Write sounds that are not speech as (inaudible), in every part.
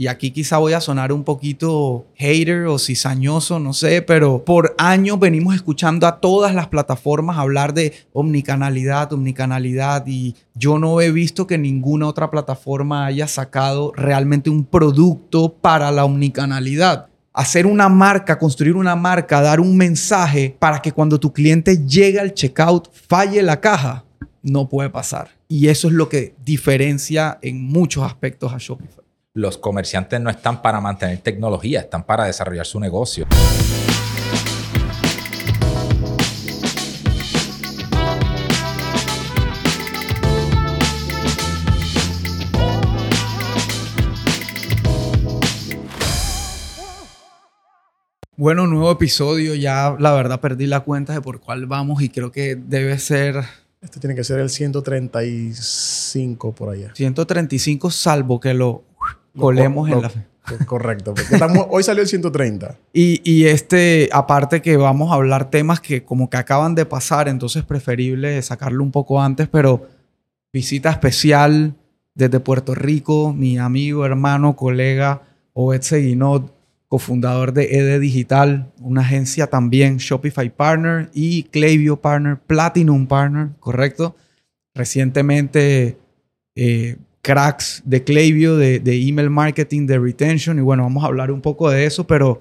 y aquí quizá voy a sonar un poquito hater o cizañoso, no sé, pero por años venimos escuchando a todas las plataformas hablar de omnicanalidad, omnicanalidad, y yo no he visto que ninguna otra plataforma haya sacado realmente un producto para la omnicanalidad. Hacer una marca, construir una marca, dar un mensaje para que cuando tu cliente llegue al checkout falle la caja, no puede pasar. Y eso es lo que diferencia en muchos aspectos a Shopify los comerciantes no están para mantener tecnología, están para desarrollar su negocio. Bueno, nuevo episodio. Ya la verdad perdí la cuenta de por cuál vamos y creo que debe ser este tiene que ser el 135 por allá. 135 salvo que lo colemos en la fe. Correcto, porque hoy salió el 130. Y, y, este, aparte que vamos a hablar temas que como que acaban de pasar, entonces preferible sacarlo un poco antes, pero visita especial desde Puerto Rico, mi amigo, hermano, colega Obed Seguinot, cofundador de ED Digital, una agencia también Shopify Partner y Klaviyo Partner, Platinum Partner, ¿correcto? Recientemente eh, cracks de Klaviyo, de, email marketing, de retention, y bueno, vamos a hablar un poco de eso, pero,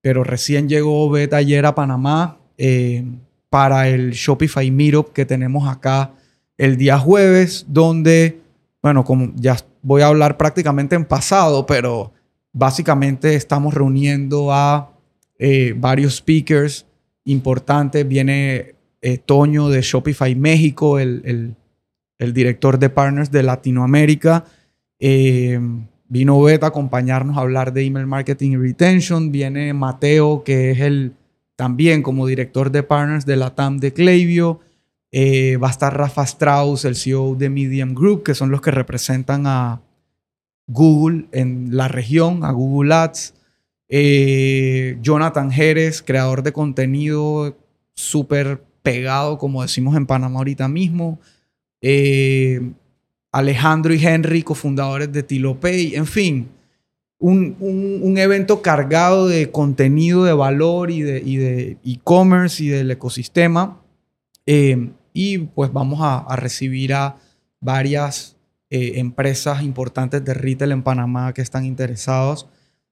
pero recién llegó Beta ayer a Panamá eh, para el Shopify Meetup que tenemos acá el día jueves, donde, bueno, como ya voy a hablar prácticamente en pasado, pero básicamente estamos reuniendo a eh, varios speakers importantes. Viene eh, Toño de Shopify México, el el director de Partners de Latinoamérica. Eh, vino Beta a acompañarnos a hablar de email marketing y retention. Viene Mateo, que es el también como director de Partners de la TAM de Klaviyo. Eh, va a estar Rafa Strauss, el CEO de Medium Group, que son los que representan a Google en la región, a Google Ads. Eh, Jonathan Jerez, creador de contenido súper pegado, como decimos en Panamá ahorita mismo. Eh, Alejandro y Henry, cofundadores de Tilopay, en fin, un, evento cargado de contenido de valor y de e-commerce y, del ecosistema. Eh, y pues vamos a, recibir a varias eh, empresas importantes de retail en Panamá que están interesados.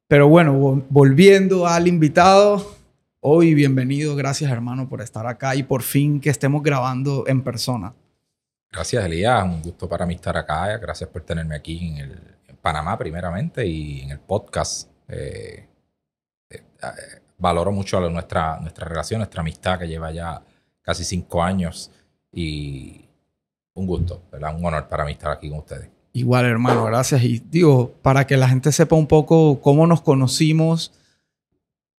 Pero bueno, volviendo al invitado, hoy bienvenido, gracias hermano por estar acá y por fin que estemos grabando en persona. Gracias, Elías. Un gusto para mí estar acá. Gracias por tenerme aquí en, Panamá, primeramente, y en el podcast. Eh, eh, eh, valoro mucho nuestra, nuestra relación, nuestra amistad que lleva ya casi cinco años. Y un gusto, ¿verdad? Un honor para mí estar aquí con ustedes. Igual, hermano, gracias. Y digo, para que la gente sepa un poco cómo nos conocimos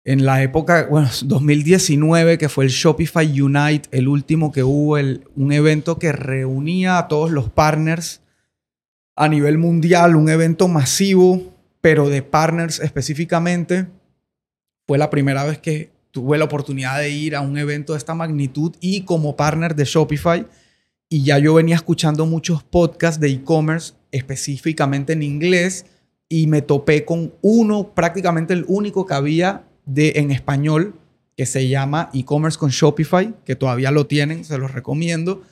en la época, bueno, (laughs) 2019, que fue el Shopify Unite, el último que hubo, el, un evento que reunía a todos los partners a nivel mundial, un evento masivo, pero de partners específicamente. Fue la primera vez que tuve la oportunidad de ir a un evento de esta magnitud y como partner de Shopify. Y ya yo venía escuchando muchos podcasts de e-commerce, específicamente en inglés, y me topé con uno, prácticamente el único que había de, en español que se llama e-commerce con Shopify, que todavía lo tienen, se los recomiendo.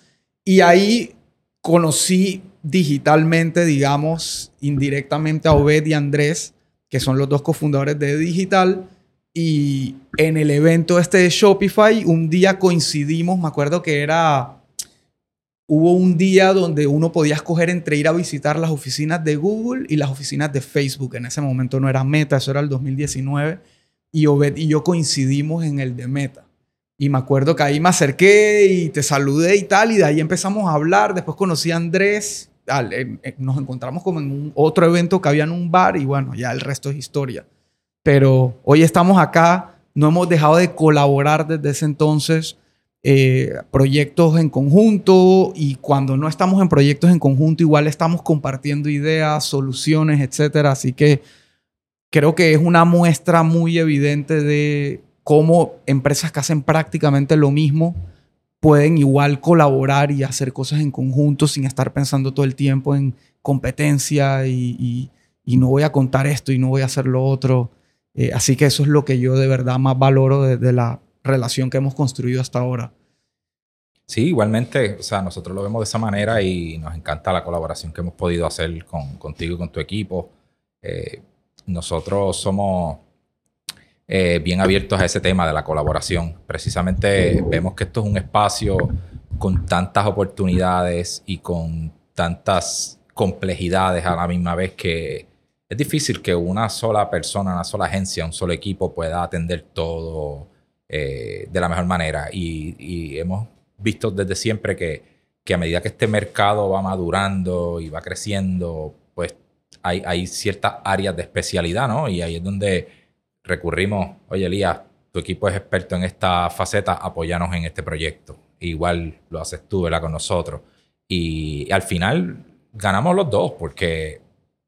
Y ahí conocí digitalmente, digamos, indirectamente a Obed y Andrés, que son los dos cofundadores de Digital. Y en el evento este de Shopify, un día coincidimos, me acuerdo que era, hubo un día donde uno podía escoger entre ir a visitar las oficinas de Google y las oficinas de Facebook. En ese momento no era Meta, eso era el 2019 y Obed y yo coincidimos en el de Meta. Y me acuerdo que ahí me acerqué y te saludé y tal, y de ahí empezamos a hablar. Después conocí a Andrés, nos encontramos como en un otro evento que había en un bar y bueno, ya el resto es historia. Pero hoy estamos acá, no hemos dejado de colaborar desde ese entonces, eh, proyectos en conjunto y cuando no estamos en proyectos en conjunto igual estamos compartiendo ideas, soluciones, etcétera. Así que creo que es una muestra muy evidente de cómo empresas que hacen prácticamente lo mismo pueden igual colaborar y hacer cosas en conjunto sin estar pensando todo el tiempo en competencia y, no voy a contar esto y no voy a hacer lo otro. Eh, así que eso es lo que yo de verdad más valoro de, la relación que hemos construido hasta ahora. Sí, igualmente, o sea, nosotros lo vemos de esa manera y nos encanta la colaboración que hemos podido hacer con, contigo y con tu equipo. Eh, nosotros somos eh, bien abiertos a ese tema de la colaboración. Precisamente vemos que esto es un espacio con tantas oportunidades y con tantas complejidades a la misma vez que es difícil que una sola persona, una sola agencia, un solo equipo pueda atender todo eh, de la mejor manera. Y, hemos visto desde siempre que, que, a medida que este mercado va madurando y va creciendo, hay, hay ciertas áreas de especialidad, ¿no? Y ahí es donde recurrimos, oye Elías, tu equipo es experto en esta faceta, apóyanos en este proyecto. Igual lo haces tú, ¿verdad? Con nosotros. Y, al final ganamos los dos porque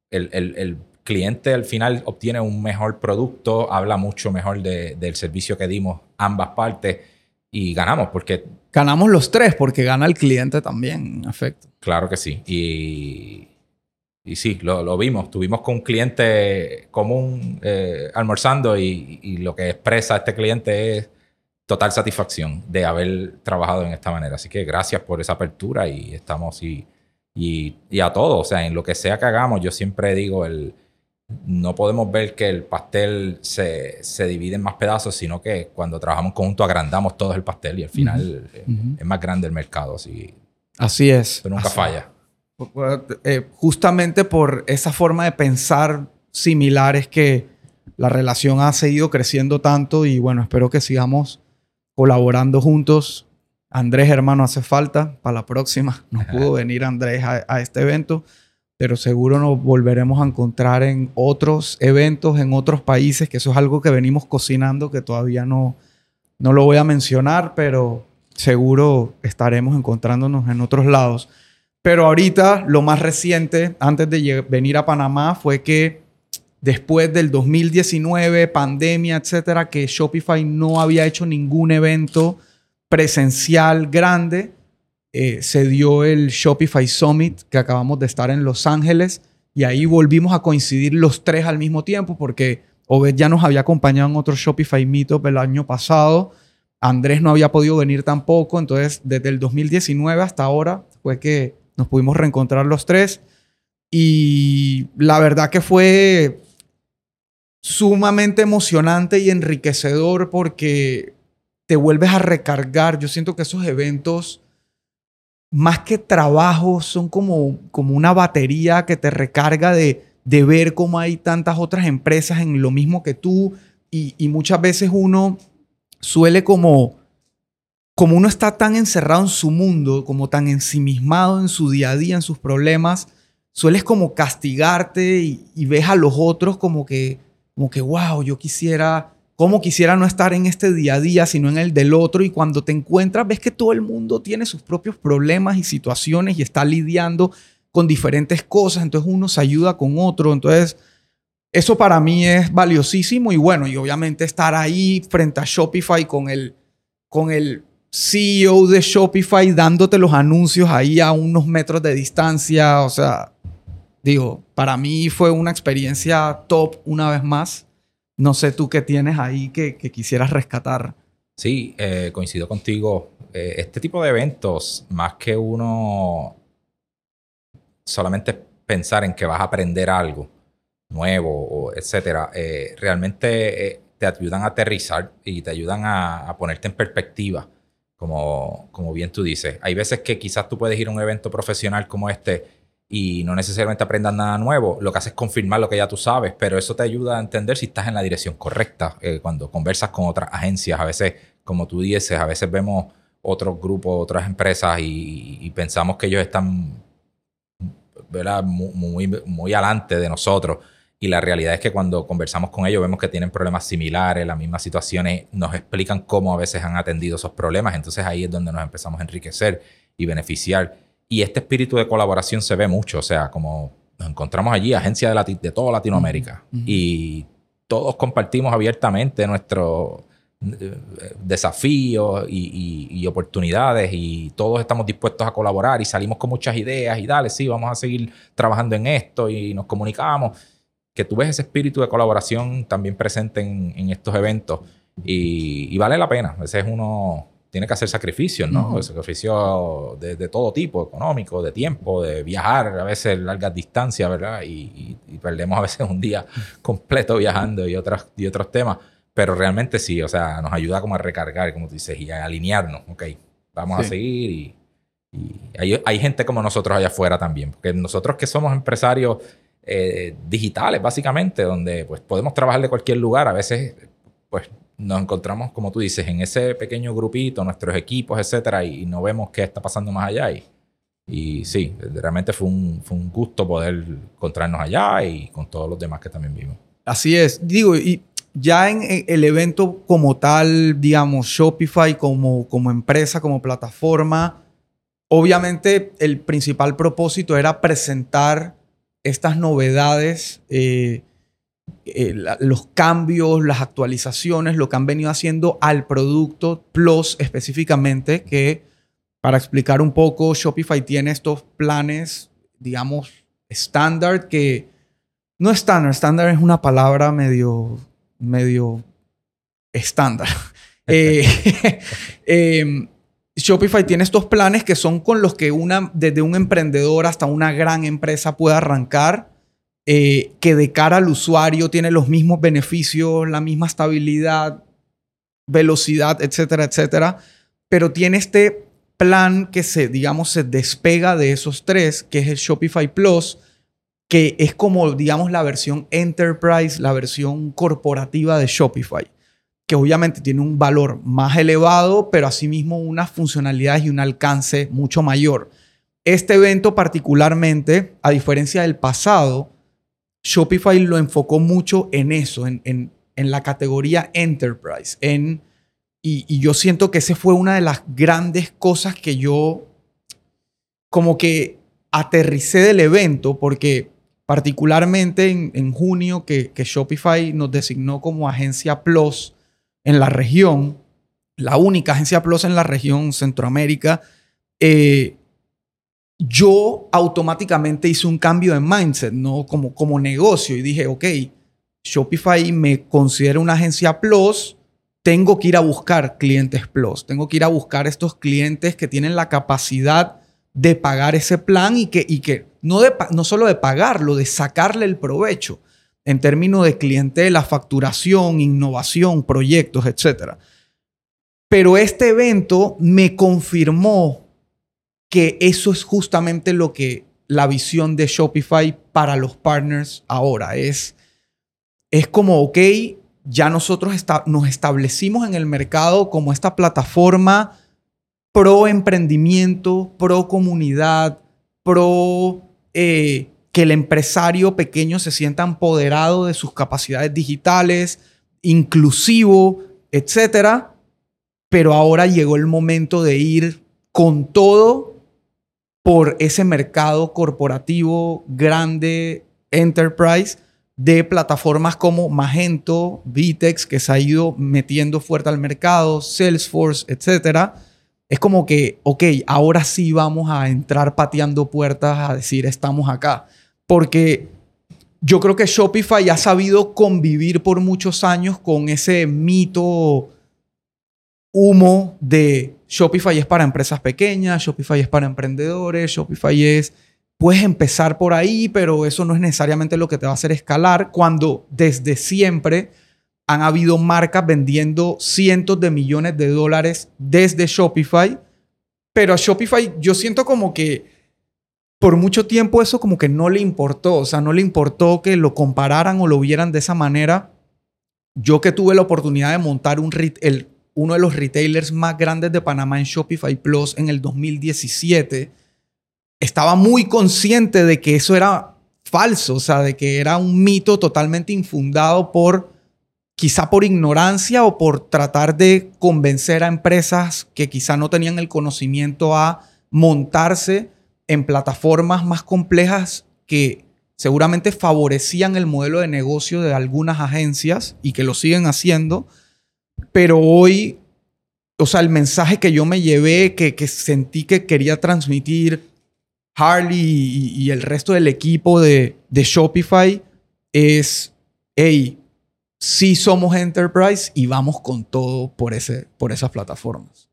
el, cliente al final obtiene un mejor producto, habla mucho mejor del servicio que dimos ambas partes y ganamos porque... Ganamos los tres porque gana el cliente también, en efecto. Claro que sí. Y, y sí, lo, vimos. Estuvimos con un cliente común eh, almorzando y, lo que expresa este cliente es total satisfacción de haber trabajado en esta manera. Así que gracias por esa apertura y estamos y, y, a todos. O sea, en lo que sea que hagamos, yo siempre digo, el, no podemos ver que el pastel se, se divide en más pedazos, sino que cuando trabajamos conjunto agrandamos todo el pastel y al final es, más grande el mercado. Así, así es. Pero nunca falla. Eh, justamente por esa forma de pensar similar es que la relación ha seguido creciendo tanto y bueno, espero que sigamos colaborando juntos. Andrés, hermano, hace falta para la próxima. No pudo venir Andrés a, este evento, pero seguro nos volveremos a encontrar en otros eventos, en otros países, que eso es algo que venimos cocinando, que todavía no, no lo voy a mencionar, pero seguro estaremos encontrándonos en otros lados. Pero ahorita lo más reciente, antes de venir a Panamá, fue que después del 2019, pandemia, etcétera, que Shopify no había hecho ningún evento presencial grande, eh, se dio el Shopify Summit que acabamos de estar en Los Ángeles y ahí volvimos a coincidir los tres al mismo tiempo porque Obed ya nos había acompañado en otro Shopify Meetup el año pasado. Andrés no había podido venir tampoco, entonces desde el 2019 hasta ahora fue que nos pudimos reencontrar los tres y la verdad que fue sumamente emocionante y enriquecedor porque te vuelves a recargar. Yo siento que esos eventos, más que trabajo, son como, como una batería que te recarga de, de ver cómo hay tantas otras empresas en lo mismo que tú y, y muchas veces uno suele como como uno está tan encerrado en su mundo, como tan ensimismado en su día a día, en sus problemas, sueles como castigarte y, ves a los otros como que, como que, wow, yo quisiera, como quisiera no estar en este día a día, sino en el del otro. Y cuando te encuentras, ves que todo el mundo tiene sus propios problemas y situaciones y está lidiando con diferentes cosas. Entonces uno se ayuda con otro. Entonces, eso para mí es valiosísimo. Y bueno, y obviamente estar ahí frente a Shopify con el, con el CEO de Shopify dándote los anuncios ahí a unos metros de distancia. O sea, digo, para mí fue una experiencia top una vez más. No sé tú qué tienes ahí que, quisieras rescatar. Sí, eh, coincido contigo. Eh, este tipo de eventos, más que uno solamente pensar en que vas a aprender algo nuevo, etcétera, eh, realmente te ayudan a aterrizar y te ayudan a ponerte en perspectiva como, como bien tú dices. Hay veces que quizás tú puedes ir a un evento profesional como este y no necesariamente aprendas nada nuevo, lo que haces es confirmar lo que ya tú sabes, pero eso te ayuda a entender si estás en la dirección correcta. Eh, cuando conversas con otras agencias, a veces, como tú dices, a veces vemos otros grupos, otras empresas y, pensamos que ellos están ¿verdad? Muy, muy, muy adelante de nosotros y la realidad es que cuando conversamos con ellos vemos que tienen problemas similares, las mismas situaciones, nos explican cómo a veces han atendido esos problemas. Entonces ahí es donde nos empezamos a enriquecer y beneficiar. Y este espíritu de colaboración se ve mucho. O sea, como nos encontramos allí, agencias de, de toda Latinoamérica. Y todos compartimos abiertamente nuestros eh, desafíos y, y, oportunidades y todos estamos dispuestos a colaborar y salimos con muchas ideas y dale, sí, vamos a seguir trabajando en esto y nos comunicamos que tú ves ese espíritu de colaboración también presente en, estos eventos y, y, vale la pena. A veces uno tiene que hacer sacrificios, ¿no? Sacrificios de, todo tipo, económico, de tiempo, de viajar, a veces largas distancias, ¿verdad? Y, perdemos a veces un día (laughs) completo viajando y, otras, y otros temas. Pero realmente sí, o sea, nos ayuda como a recargar, como tú dices, y a alinearnos. Ok, vamos a seguir y, hay, hay, gente como nosotros allá afuera también. Porque nosotros que somos empresarios eh, digitales, básicamente, donde pues podemos trabajar de cualquier lugar, a veces pues nos encontramos, como tú dices, en ese pequeño grupito, nuestros equipos, etcétera, y, no vemos qué está pasando más allá. Y, y sí, realmente fue un, fue un gusto poder encontrarnos allá y con todos los demás que también vimos. Así es. Digo, y ya en el evento como tal, digamos, Shopify como, como empresa, como plataforma, obviamente el principal propósito era presentar estas novedades eh, eh, los cambios, las actualizaciones, lo que han venido haciendo al producto Plus específicamente, que para explicar un poco, Shopify tiene estos planes, digamos, estándar, que no estándar, estándar es una palabra medio, medio estándar. (laughs) Eh, (laughs) em, Shopify tiene estos planes que son con los que una, desde un emprendedor hasta una gran empresa puede arrancar eh, que de cara al usuario tiene los mismos beneficios, la misma estabilidad, velocidad, etcétera, etcétera, pero tiene este plan que se, digamos, se despega de esos tres, que es el Shopify Plus, que es como, digamos, la versión enterprise, la versión corporativa de Shopify, que obviamente tiene un valor más elevado, pero asimismo unas funcionalidades y un alcance mucho mayor. Este evento particularmente, a diferencia del pasado, Shopify lo enfocó mucho en eso, en, en, en la categoría enterprise. En, y, yo siento que esa fue una de las grandes cosas que yo como que aterricé del evento, porque particularmente en, en junio que, que, Shopify nos designó como agencia Plus en la región, la única agencia Plus en la región Centroamérica, eh, yo automáticamente hice un cambio de mindset, ¿no? Como, como negocio y dije, ok, Shopify me considera una agencia Plus, tengo que ir a buscar clientes Plus, tengo que ir a buscar estos clientes que tienen la capacidad de pagar ese plan y que, y que no, de, no solo de pagarlo, de sacarle el provecho en términos de clientela, facturación, innovación, proyectos, etc. Pero este evento me confirmó que eso es justamente lo que la visión de Shopify para los partners ahora es. Es como, ok, ya nosotros nos establecimos en el mercado como esta plataforma pro emprendimiento, pro comunidad, pro eh, que el empresario pequeño se sienta empoderado de sus capacidades digitales, inclusivo, etc. Pero ahora llegó el momento de ir con todo por ese mercado corporativo grande, enterprise, de plataformas como Magento, Vitex, que se ha ido metiendo fuerte al mercado, Salesforce, etc. Es como que, ok, ahora sí vamos a entrar pateando puertas a decir estamos acá. Porque yo creo que Shopify ha sabido convivir por muchos años con ese mito humo de Shopify es para empresas pequeñas, Shopify es para emprendedores, Shopify es, puedes empezar por ahí, pero eso no es necesariamente lo que te va a hacer escalar cuando desde siempre han habido marcas vendiendo cientos de millones de dólares desde Shopify, pero a Shopify yo siento como que por mucho tiempo eso como que no le importó, o sea, no le importó que lo compararan o lo vieran de esa manera. Yo que tuve la oportunidad de montar un el uno de los retailers más grandes de Panamá en Shopify Plus en el 2017, estaba muy consciente de que eso era falso, o sea, de que era un mito totalmente infundado por quizá por ignorancia o por tratar de convencer a empresas que quizá no tenían el conocimiento a montarse en plataformas más complejas que seguramente favorecían el modelo de negocio de algunas agencias y que lo siguen haciendo pero hoy, o sea, el mensaje que yo me llevé, que, que sentí que quería transmitir Harley y, el resto del equipo de, de Shopify, es, hey, sí somos enterprise y vamos con todo por, ese, por esas plataformas.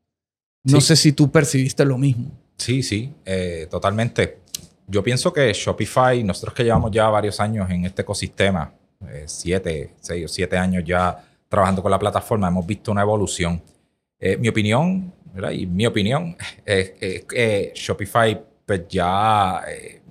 No Sí. sé si tú percibiste lo mismo. Sí, sí, eh, totalmente. Yo pienso que Shopify, nosotros que llevamos ya varios años en este ecosistema, eh, siete, seis o siete años ya trabajando con la plataforma, hemos visto una evolución. Eh, mi opinión, ¿verdad? Y mi opinión (laughs) es que Shopify pues, ya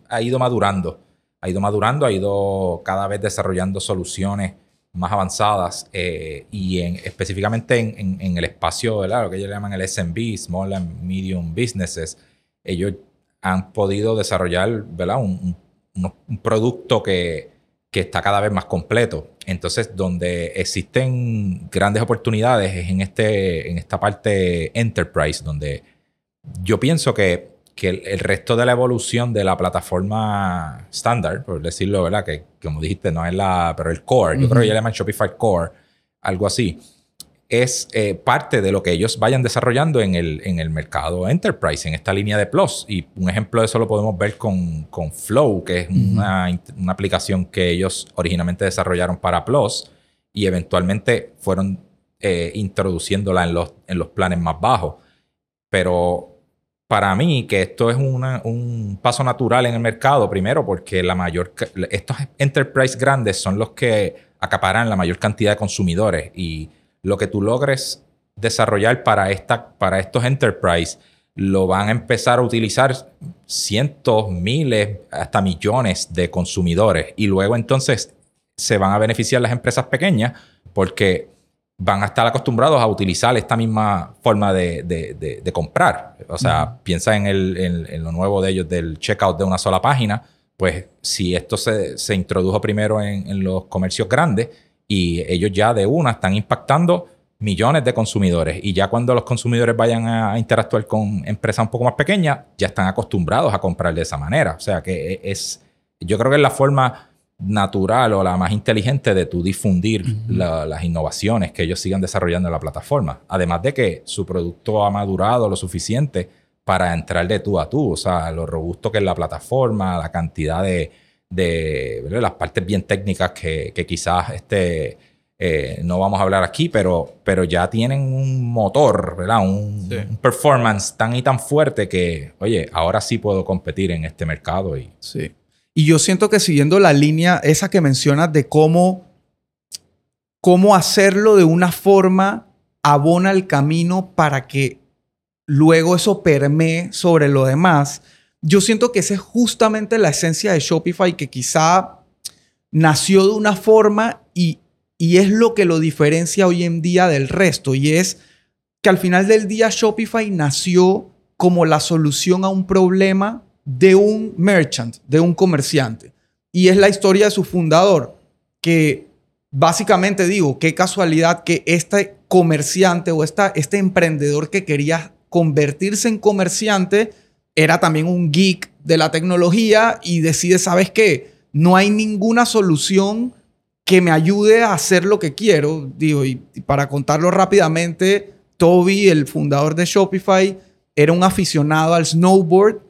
ha ido madurando, ha ido madurando, ha ido cada vez desarrollando soluciones más avanzadas y en, específicamente en, en- en el espacio, ¿verdad? lo que ellos llaman el SMB, Small and Medium Businesses, ellos han podido desarrollar ¿verdad? Un, un- uno- un producto que, que está cada vez más completo. Entonces, donde existen grandes oportunidades es en, este, en esta parte enterprise, donde yo pienso que, que el, el resto de la evolución de la plataforma estándar, por decirlo, ¿verdad? Que como dijiste, no es la, pero el core, yo creo que ya le llaman Shopify Core, algo así, es eh, parte de lo que ellos vayan desarrollando en el, en el mercado enterprise, en esta línea de Plus. Y un ejemplo de eso lo podemos ver con, con Flow, que es una, una aplicación que ellos originalmente desarrollaron para Plus y eventualmente fueron eh, introduciéndola en los, en los planes más bajos. Pero para mí, que esto es una- un paso natural en el mercado, primero porque la mayor, estos enterprise grandes son los que acaparan la mayor cantidad de consumidores y lo que tú logres desarrollar para, esta, para estos enterprise lo van a empezar a utilizar cientos, miles, hasta millones de consumidores y luego entonces se van a beneficiar las empresas pequeñas porque van a estar acostumbrados a utilizar esta misma forma de, de- de- de comprar. O sea, piensa en, el, en, en lo nuevo de ellos del checkout de una sola página. Pues si esto se, se introdujo primero en, en los comercios grandes y ellos ya de una están impactando millones de consumidores y ya cuando los consumidores vayan a interactuar con empresas un poco más pequeñas, ya están acostumbrados a comprar de esa manera. O sea que e, es, yo creo que es la forma natural o la más inteligente de tu difundir la- las innovaciones que ellos sigan desarrollando en la plataforma. Además de que su producto ha madurado lo suficiente para entrar de tú a tú, o sea, lo robusto que es la plataforma, la cantidad de, de ¿verdad? las partes bien técnicas que, que quizás este, eh, no vamos a hablar aquí, pero, pero ya tienen un motor, ¿verdad? Un, Sí. un performance tan y tan fuerte que, oye, ahora sí puedo competir en este mercado y Sí. Y yo siento que siguiendo la línea esa que mencionas de cómo, cómo hacerlo de una forma abona el camino para que luego eso permee sobre lo demás, yo siento que esa es justamente la esencia de Shopify que quizá nació de una forma y, y es lo que lo diferencia hoy en día del resto y es que al final del día Shopify nació como la solución a un problema de un merchant, de un comerciante. Y es la historia de su fundador, que básicamente digo, qué casualidad que este comerciante o esta, este emprendedor que quería convertirse en comerciante era también un geek de la tecnología y decide, ¿sabes qué? No hay ninguna solución que me ayude a hacer lo que quiero. Digo, y, y para contarlo rápidamente, Toby, el fundador de Shopify, era un aficionado al snowboard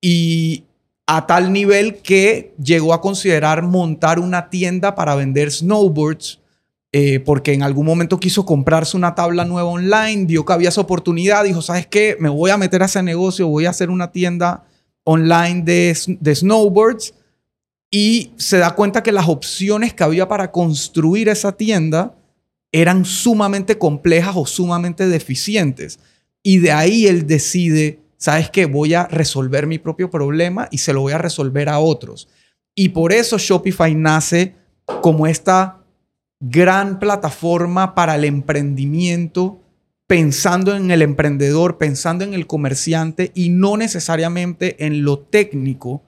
y a tal nivel que llegó a considerar montar una tienda para vender snowboards eh, porque en algún momento quiso comprarse una tabla nueva online, vio que había esa oportunidad, dijo, ¿sabes qué? Me voy a meter a ese negocio, voy a hacer una tienda online de, de snowboards y se da cuenta que las opciones que había para construir esa tienda eran sumamente complejas o sumamente deficientes. Y de ahí él decide, ¿sabes qué? Voy a resolver mi propio problema y se lo voy a resolver a otros. Y por eso Shopify nace como esta gran plataforma para el emprendimiento, pensando en el emprendedor, pensando en el comerciante y no necesariamente en lo técnico,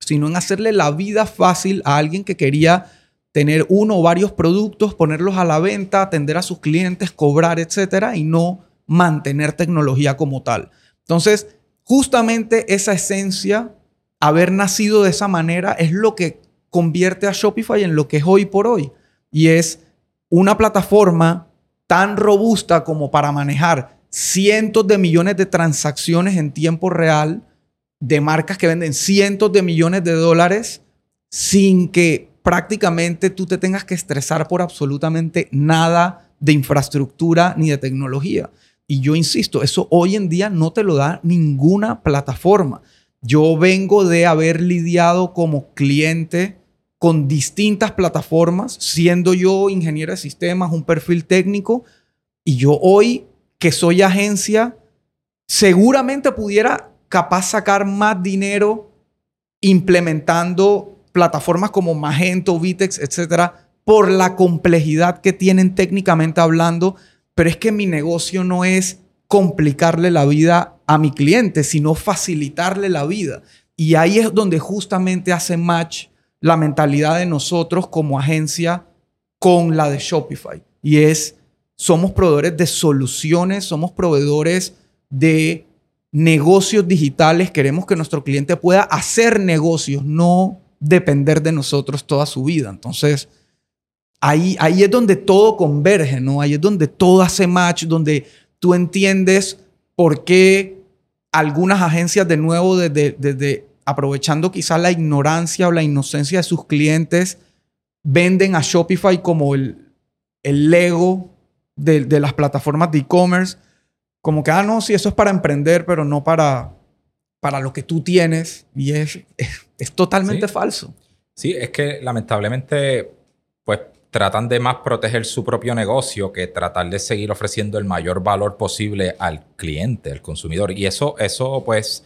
sino en hacerle la vida fácil a alguien que quería tener uno o varios productos, ponerlos a la venta, atender a sus clientes, cobrar, etcétera, y no mantener tecnología como tal. Entonces, justamente esa esencia, haber nacido de esa manera, es lo que convierte a Shopify en lo que es hoy por hoy. Y es una plataforma tan robusta como para manejar cientos de millones de transacciones en tiempo real de marcas que venden cientos de millones de dólares sin que prácticamente tú te tengas que estresar por absolutamente nada de infraestructura ni de tecnología. Y yo insisto, eso hoy en día no te lo da ninguna plataforma. Yo vengo de haber lidiado como cliente con distintas plataformas, siendo yo ingeniero de sistemas, un perfil técnico, y yo hoy que soy agencia, seguramente pudiera capaz sacar más dinero implementando plataformas como Magento, Vitex, etcétera, por la complejidad que tienen técnicamente hablando, pero es que mi negocio no es complicarle la vida a mi cliente, sino facilitarle la vida. Y ahí es donde justamente hace match la mentalidad de nosotros como agencia con la de Shopify. Y es, somos proveedores de soluciones, somos proveedores de negocios digitales. Queremos que nuestro cliente pueda hacer negocios, no depender de nosotros toda su vida. Entonces, ahí, ahí es donde todo converge, ¿no? Ahí es donde todo hace match, donde tú entiendes por qué algunas agencias, de nuevo, desde, aprovechando quizás la ignorancia o la inocencia de sus clientes, venden a Shopify como el, el Lego de, de las plataformas de e-commerce. Como que, ah, no, sí, eso es para emprender, pero no para, para lo que tú tienes. Y es, es, totalmente falso. Sí, es que lamentablemente, pues tratan de más proteger su propio negocio que tratar de seguir ofreciendo el mayor valor posible al cliente, al consumidor. Y eso, eso pues,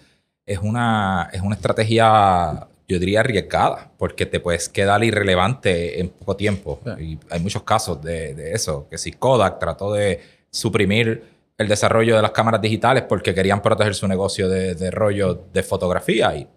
es una, es una estrategia, yo diría, arriesgada, porque te puedes quedar irrelevante en poco tiempo. Y hay muchos casos de, de, eso, que si Kodak trató de suprimir el desarrollo de las cámaras digitales porque querían proteger su negocio de, de rollo de fotografía y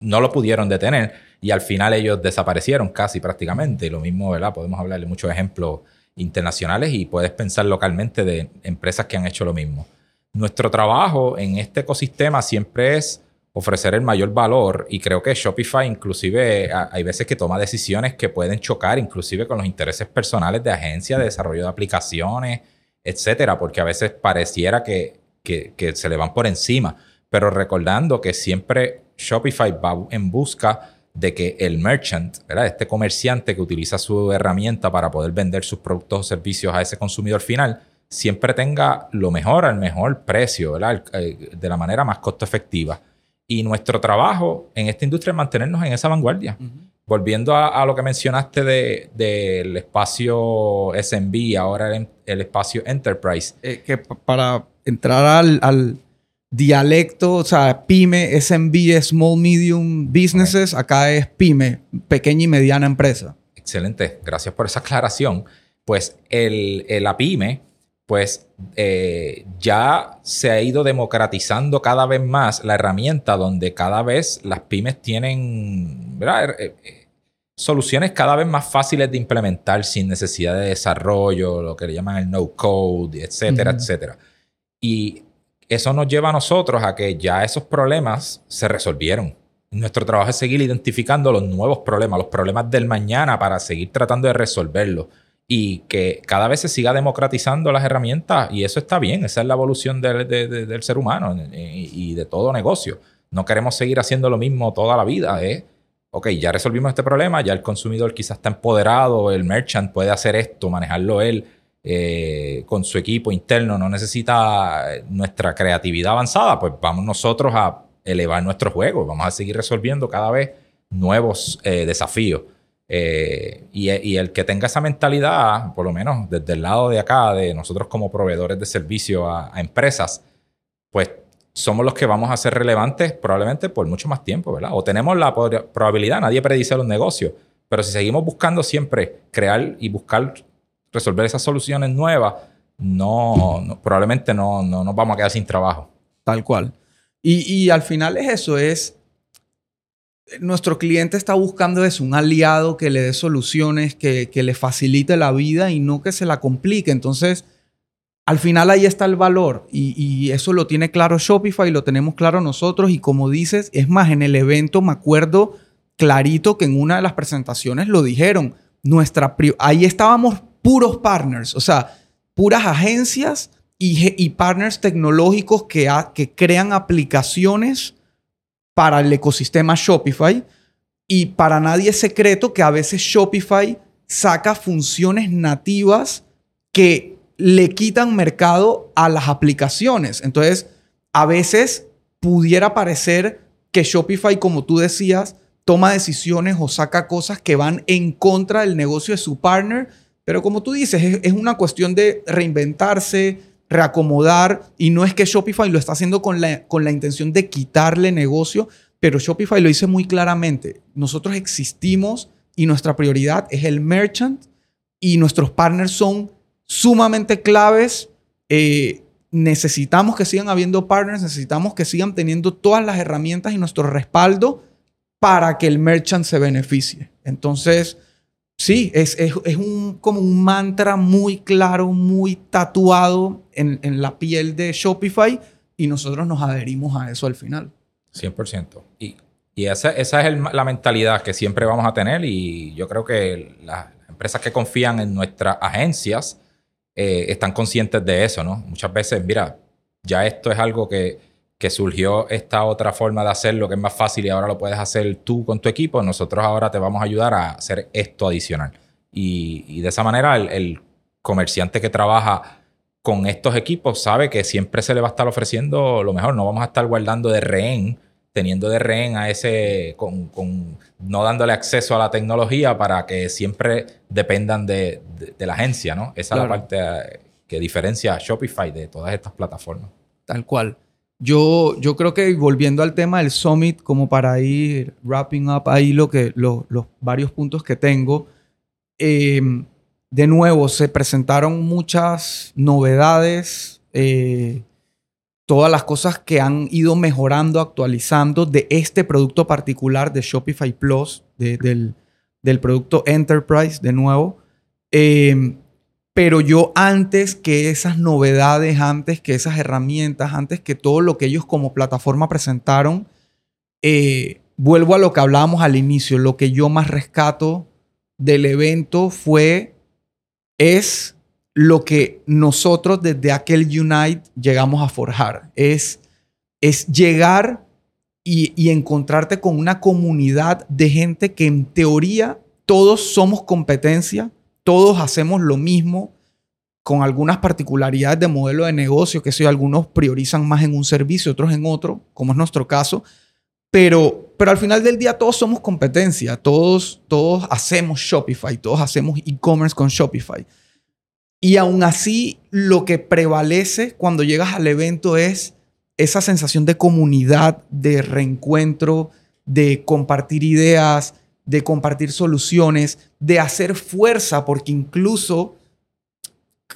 no lo pudieron detener y al final ellos desaparecieron casi prácticamente. Y lo mismo, ¿verdad? Podemos hablar de muchos ejemplos internacionales y puedes pensar localmente de empresas que han hecho lo mismo. Nuestro trabajo en este ecosistema siempre es ofrecer el mayor valor y creo que Shopify inclusive hay veces que toma decisiones que pueden chocar inclusive con los intereses personales de agencias de desarrollo de aplicaciones, etcétera, porque a veces pareciera que, que, se le van por encima, pero recordando que siempre Shopify va en busca de que el merchant, este comerciante que utiliza su herramienta para poder vender sus productos o servicios a ese consumidor final, siempre tenga lo mejor al mejor precio, ¿verdad? Eh, de la manera más costo efectiva. Y nuestro trabajo en esta industria es mantenernos en esa vanguardia. Volviendo a, lo que mencionaste del de, espacio SMB, ahora el, espacio Enterprise. Eh, que para entrar al dialecto, o sea, pyme, SMB, Small Medium Businesses, acá es pyme, pequeña y mediana empresa. Excelente, gracias por esa aclaración. Pues el, la pyme, pues eh, ya se ha ido democratizando cada vez más la herramienta donde cada vez las pymes tienen eh, eh, soluciones cada vez más fáciles de implementar sin necesidad de desarrollo, lo que le llaman el no code, etcétera, etcétera. Y eso nos lleva a nosotros a que ya esos problemas se resolvieron. Nuestro trabajo es seguir identificando los nuevos problemas, los problemas del mañana para seguir tratando de resolverlos y que cada vez se siga democratizando las herramientas y eso está bien, esa es la evolución del, ser humano y, de todo negocio. No queremos seguir haciendo lo mismo toda la vida. ¿eh? Ok, ya resolvimos este problema, ya el consumidor quizás está empoderado, el merchant puede hacer esto, manejarlo él eh, con su equipo interno no necesita nuestra creatividad avanzada, pues vamos nosotros a elevar nuestro juego, vamos a seguir resolviendo cada vez nuevos eh, desafíos. Eh, y, el que tenga esa mentalidad, por lo menos desde el lado de acá, de nosotros como proveedores de servicio a, empresas, pues somos los que vamos a ser relevantes probablemente por mucho más tiempo, ¿verdad? O tenemos la probabilidad, nadie predice los negocios, pero si seguimos buscando siempre crear y buscar resolver esas soluciones nuevas, no, probablemente no, no, nos vamos a quedar sin trabajo. Tal cual. Y, al final es eso, es nuestro cliente está buscando es un aliado que le dé soluciones, que, le facilite la vida y no que se la complique. Entonces, al final ahí está el valor y, y, eso lo tiene claro Shopify, lo tenemos claro nosotros y como dices, es más, en el evento me acuerdo clarito que en una de las presentaciones lo dijeron, nuestra ahí estábamos puros partners, o sea, puras agencias y, partners tecnológicos que, que crean aplicaciones para el ecosistema Shopify. Y para nadie es secreto que a veces Shopify saca funciones nativas que le quitan mercado a las aplicaciones. Entonces, a veces pudiera parecer que Shopify, como tú decías, toma decisiones o saca cosas que van en contra del negocio de su partner, pero como tú dices, es, una cuestión de reinventarse, reacomodar, y no es que Shopify lo está haciendo con la, con la intención de quitarle negocio, pero Shopify lo dice muy claramente, nosotros existimos y nuestra prioridad es el merchant y nuestros partners son sumamente claves. Eh, necesitamos que sigan habiendo partners, necesitamos que sigan teniendo todas las herramientas y nuestro respaldo para que el merchant se beneficie. Entonces, sí, es, es, un, como un mantra muy claro, muy tatuado en, en, la piel de Shopify y nosotros nos adherimos a eso al final. 100%. Y y esa, esa es la mentalidad que siempre vamos a tener y yo creo que las empresas que confían en nuestras agencias eh, están conscientes de eso, ¿no? Muchas veces, mira, ya esto es algo que, que, surgió esta otra forma de hacerlo que es más fácil y ahora lo puedes hacer tú con tu equipo, nosotros ahora te vamos a ayudar a hacer esto adicional. Y, y de esa manera el, el comerciante que trabaja con estos equipos sabe que siempre se le va a estar ofreciendo lo mejor, no vamos a estar guardando de rehén teniendo de rehén a ese, con, no dándole acceso a la tecnología para que siempre dependan de, la agencia, ¿no? Esa es la parte eh, que diferencia a Shopify de todas estas plataformas. Tal cual. Yo, yo creo que volviendo al tema del Summit, como para ir wrapping up ahí lo que, los varios puntos que tengo, eh, de nuevo, se presentaron muchas novedades. Eh, todas las cosas que han ido mejorando, actualizando de este producto particular de Shopify Plus, del, producto Enterprise, de nuevo. Em, pero yo antes que esas novedades, antes que esas herramientas, antes que todo lo que ellos como plataforma presentaron, eh, vuelvo a lo que hablábamos al inicio, lo que yo más rescato del evento fue, es lo que nosotros desde aquel Unite llegamos a forjar. Es, es llegar y, encontrarte con una comunidad de gente que en teoría todos somos competencia, todos hacemos lo mismo, con algunas particularidades de modelo de negocio, que si algunos priorizan más en un servicio, otros en otro, como es nuestro caso, pero, pero al final del día todos somos competencia, todos, todos hacemos Shopify, todos hacemos e-commerce con Shopify. Y aún así, lo que prevalece cuando llegas al evento es esa sensación de comunidad, de reencuentro, de compartir ideas, de compartir soluciones, de hacer fuerza, porque incluso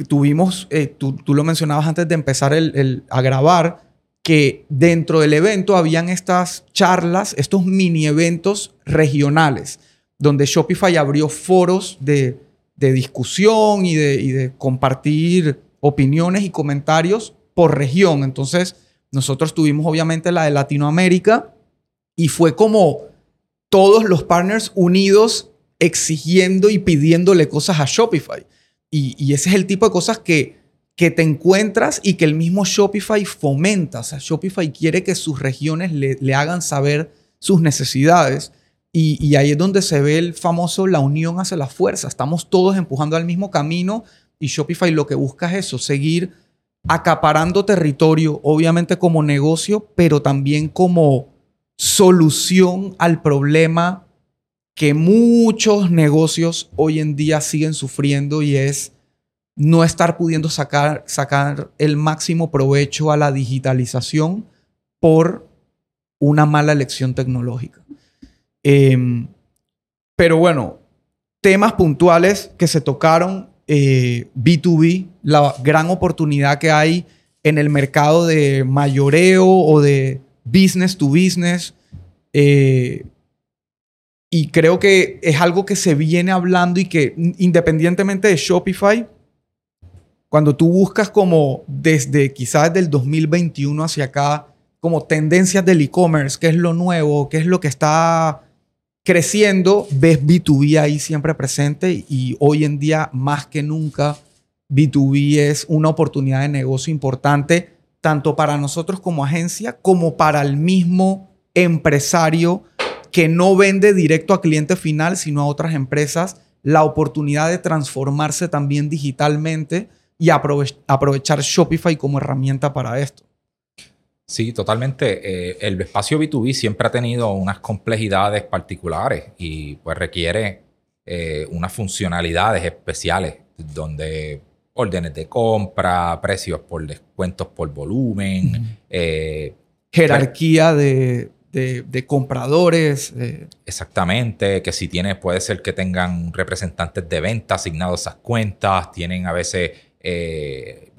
tuvimos, eh, tú, lo mencionabas antes de empezar a grabar, que dentro del evento habían estas charlas, estos mini eventos regionales, donde Shopify abrió foros de de discusión y de, compartir opiniones y comentarios por región. Entonces, nosotros tuvimos obviamente la de Latinoamérica y fue como todos los partners unidos exigiendo y pidiéndole cosas a Shopify. Y, ese es el tipo de cosas que, que te encuentras y que el mismo Shopify fomenta. O sea, Shopify quiere que sus regiones le, le hagan saber sus necesidades. Y, ahí es donde se ve el famoso la unión hacia la fuerza. Estamos todos empujando al mismo camino y Shopify lo que busca es eso, seguir acaparando territorio, obviamente como negocio, pero también como solución al problema que muchos negocios hoy en día siguen sufriendo y es no estar pudiendo sacar, sacar el máximo provecho a la digitalización por una mala elección tecnológica. Em, pero bueno, temas puntuales que se tocaron, B2B, eh, la gran oportunidad que hay en el mercado de mayoreo o de business to business. Eh, y creo que es algo que se viene hablando y que independientemente de Shopify, cuando tú buscas como desde quizás del 2021 hacia acá, como tendencias del e-commerce, qué es lo nuevo, qué es lo que está creciendo, ves B2B ahí siempre presente y hoy en día más que nunca B2B es una oportunidad de negocio importante tanto para nosotros como agencia como para el mismo empresario que no vende directo a cliente final, sino a otras empresas, la oportunidad de transformarse también digitalmente y aprovechar Shopify como herramienta para esto. Sí, totalmente. Eh, el espacio B2B siempre ha tenido unas complejidades particulares y pues requiere eh, unas funcionalidades especiales donde órdenes de compra, precios por descuentos por volumen, eh, jerarquía de, compradores. Exactamente, que si tienes, puede ser que tengan representantes de venta asignados a esas cuentas, tienen a veces el,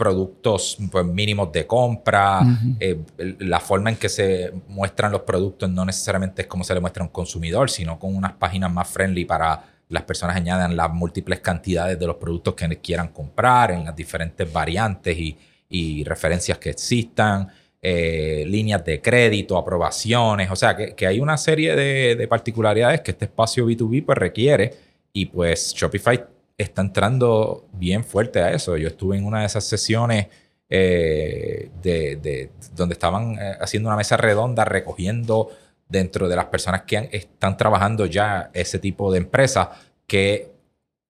productos pues, mínimos de compra, eh, la forma en que se muestran los productos no necesariamente es como se le muestra a un consumidor, sino con unas páginas más friendly para las personas añadan las múltiples cantidades de los productos que quieran comprar en las diferentes variantes y, referencias que existan, eh, líneas de crédito, aprobaciones, o sea que, hay una serie de, de, particularidades que este espacio B2B pues requiere y pues Shopify está entrando bien fuerte a eso. Yo estuve en una de esas sesiones eh, de, donde estaban eh, haciendo una mesa redonda recogiendo dentro de las personas que están trabajando ya ese tipo de empresas qué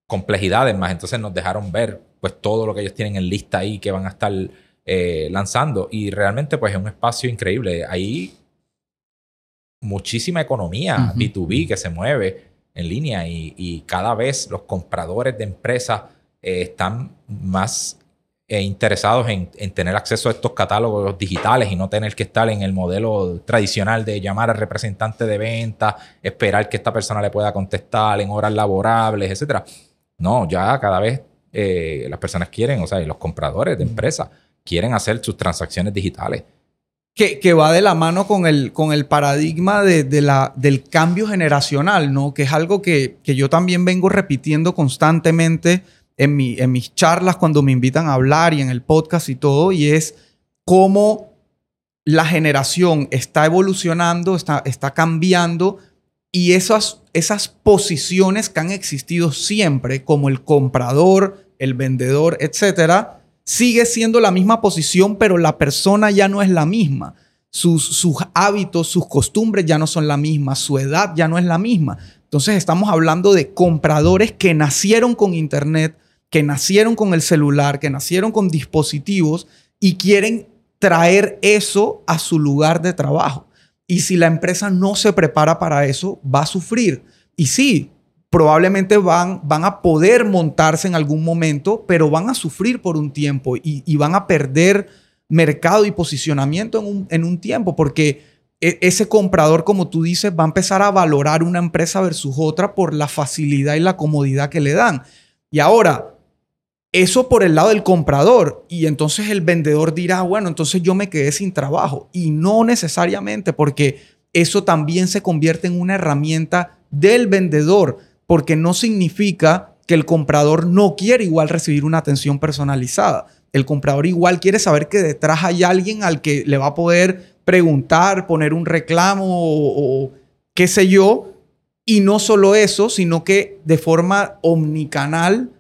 complejidades más. Entonces nos dejaron ver pues todo lo que ellos tienen en lista ahí que van a estar eh, lanzando y realmente pues es un espacio increíble. Hay muchísima economía B2B que se mueve en línea y, cada vez los compradores de empresas eh, están más eh, interesados en, tener acceso a estos catálogos digitales y no tener que estar en el modelo tradicional de llamar al representante de venta, esperar que esta persona le pueda contestar en horas laborables, etc. No, ya cada vez eh, las personas quieren, o sea, los compradores de empresas quieren hacer sus transacciones digitales que, va de la mano con el, con el paradigma de, la, del cambio generacional, ¿no? Que es algo que, yo también vengo repitiendo constantemente en, mi, mis charlas cuando me invitan a hablar y en el podcast y todo, y es cómo la generación está evolucionando, está, está cambiando, y esas, esas posiciones que han existido siempre, como el comprador, el vendedor, etcétera, sigue siendo la misma posición, pero la persona ya no es la misma. Sus, sus hábitos, sus costumbres ya no son la misma, su edad ya no es la misma. Entonces estamos hablando de compradores que nacieron con Internet, que nacieron con el celular, que nacieron con dispositivos y quieren traer eso a su lugar de trabajo. Y si la empresa no se prepara para eso, va a sufrir. Y sí, probablemente van, van a poder montarse en algún momento, pero van a sufrir por un tiempo y, van a perder mercado y posicionamiento en un, en un tiempo, porque e, ese comprador, como tú dices, va a empezar a valorar una empresa versus otra por la facilidad y la comodidad que le dan. Y ahora, eso por el lado del comprador. Y entonces el vendedor dirá, bueno, entonces yo me quedé sin trabajo. Y no necesariamente, porque eso también se convierte en una herramienta del vendedor porque no significa que el comprador no quiere igual recibir una atención personalizada. El comprador igual quiere saber que detrás hay alguien al que le va a poder preguntar, poner un reclamo o, qué sé yo. Y no solo eso, sino que de forma omnicanal,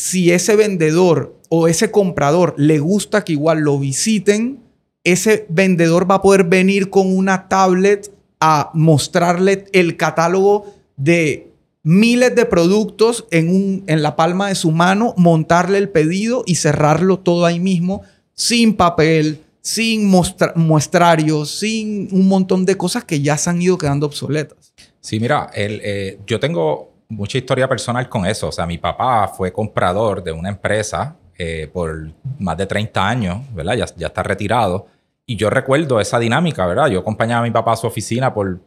si ese vendedor o ese comprador le gusta que igual lo visiten, ese vendedor va a poder venir con una tablet a mostrarle el catálogo de miles de productos en, un, en la palma de su mano, montarle el pedido y cerrarlo todo ahí mismo, sin papel, sin muestrarios, sin un montón de cosas que ya se han ido quedando obsoletas. Sí, mira, eh, yo tengo mucha historia personal con eso. O sea, mi papá fue comprador de una empresa eh, por más de 30 años, ¿verdad? Ya, está retirado. Y yo recuerdo esa dinámica, ¿verdad? Yo acompañaba a mi papá a su oficina por,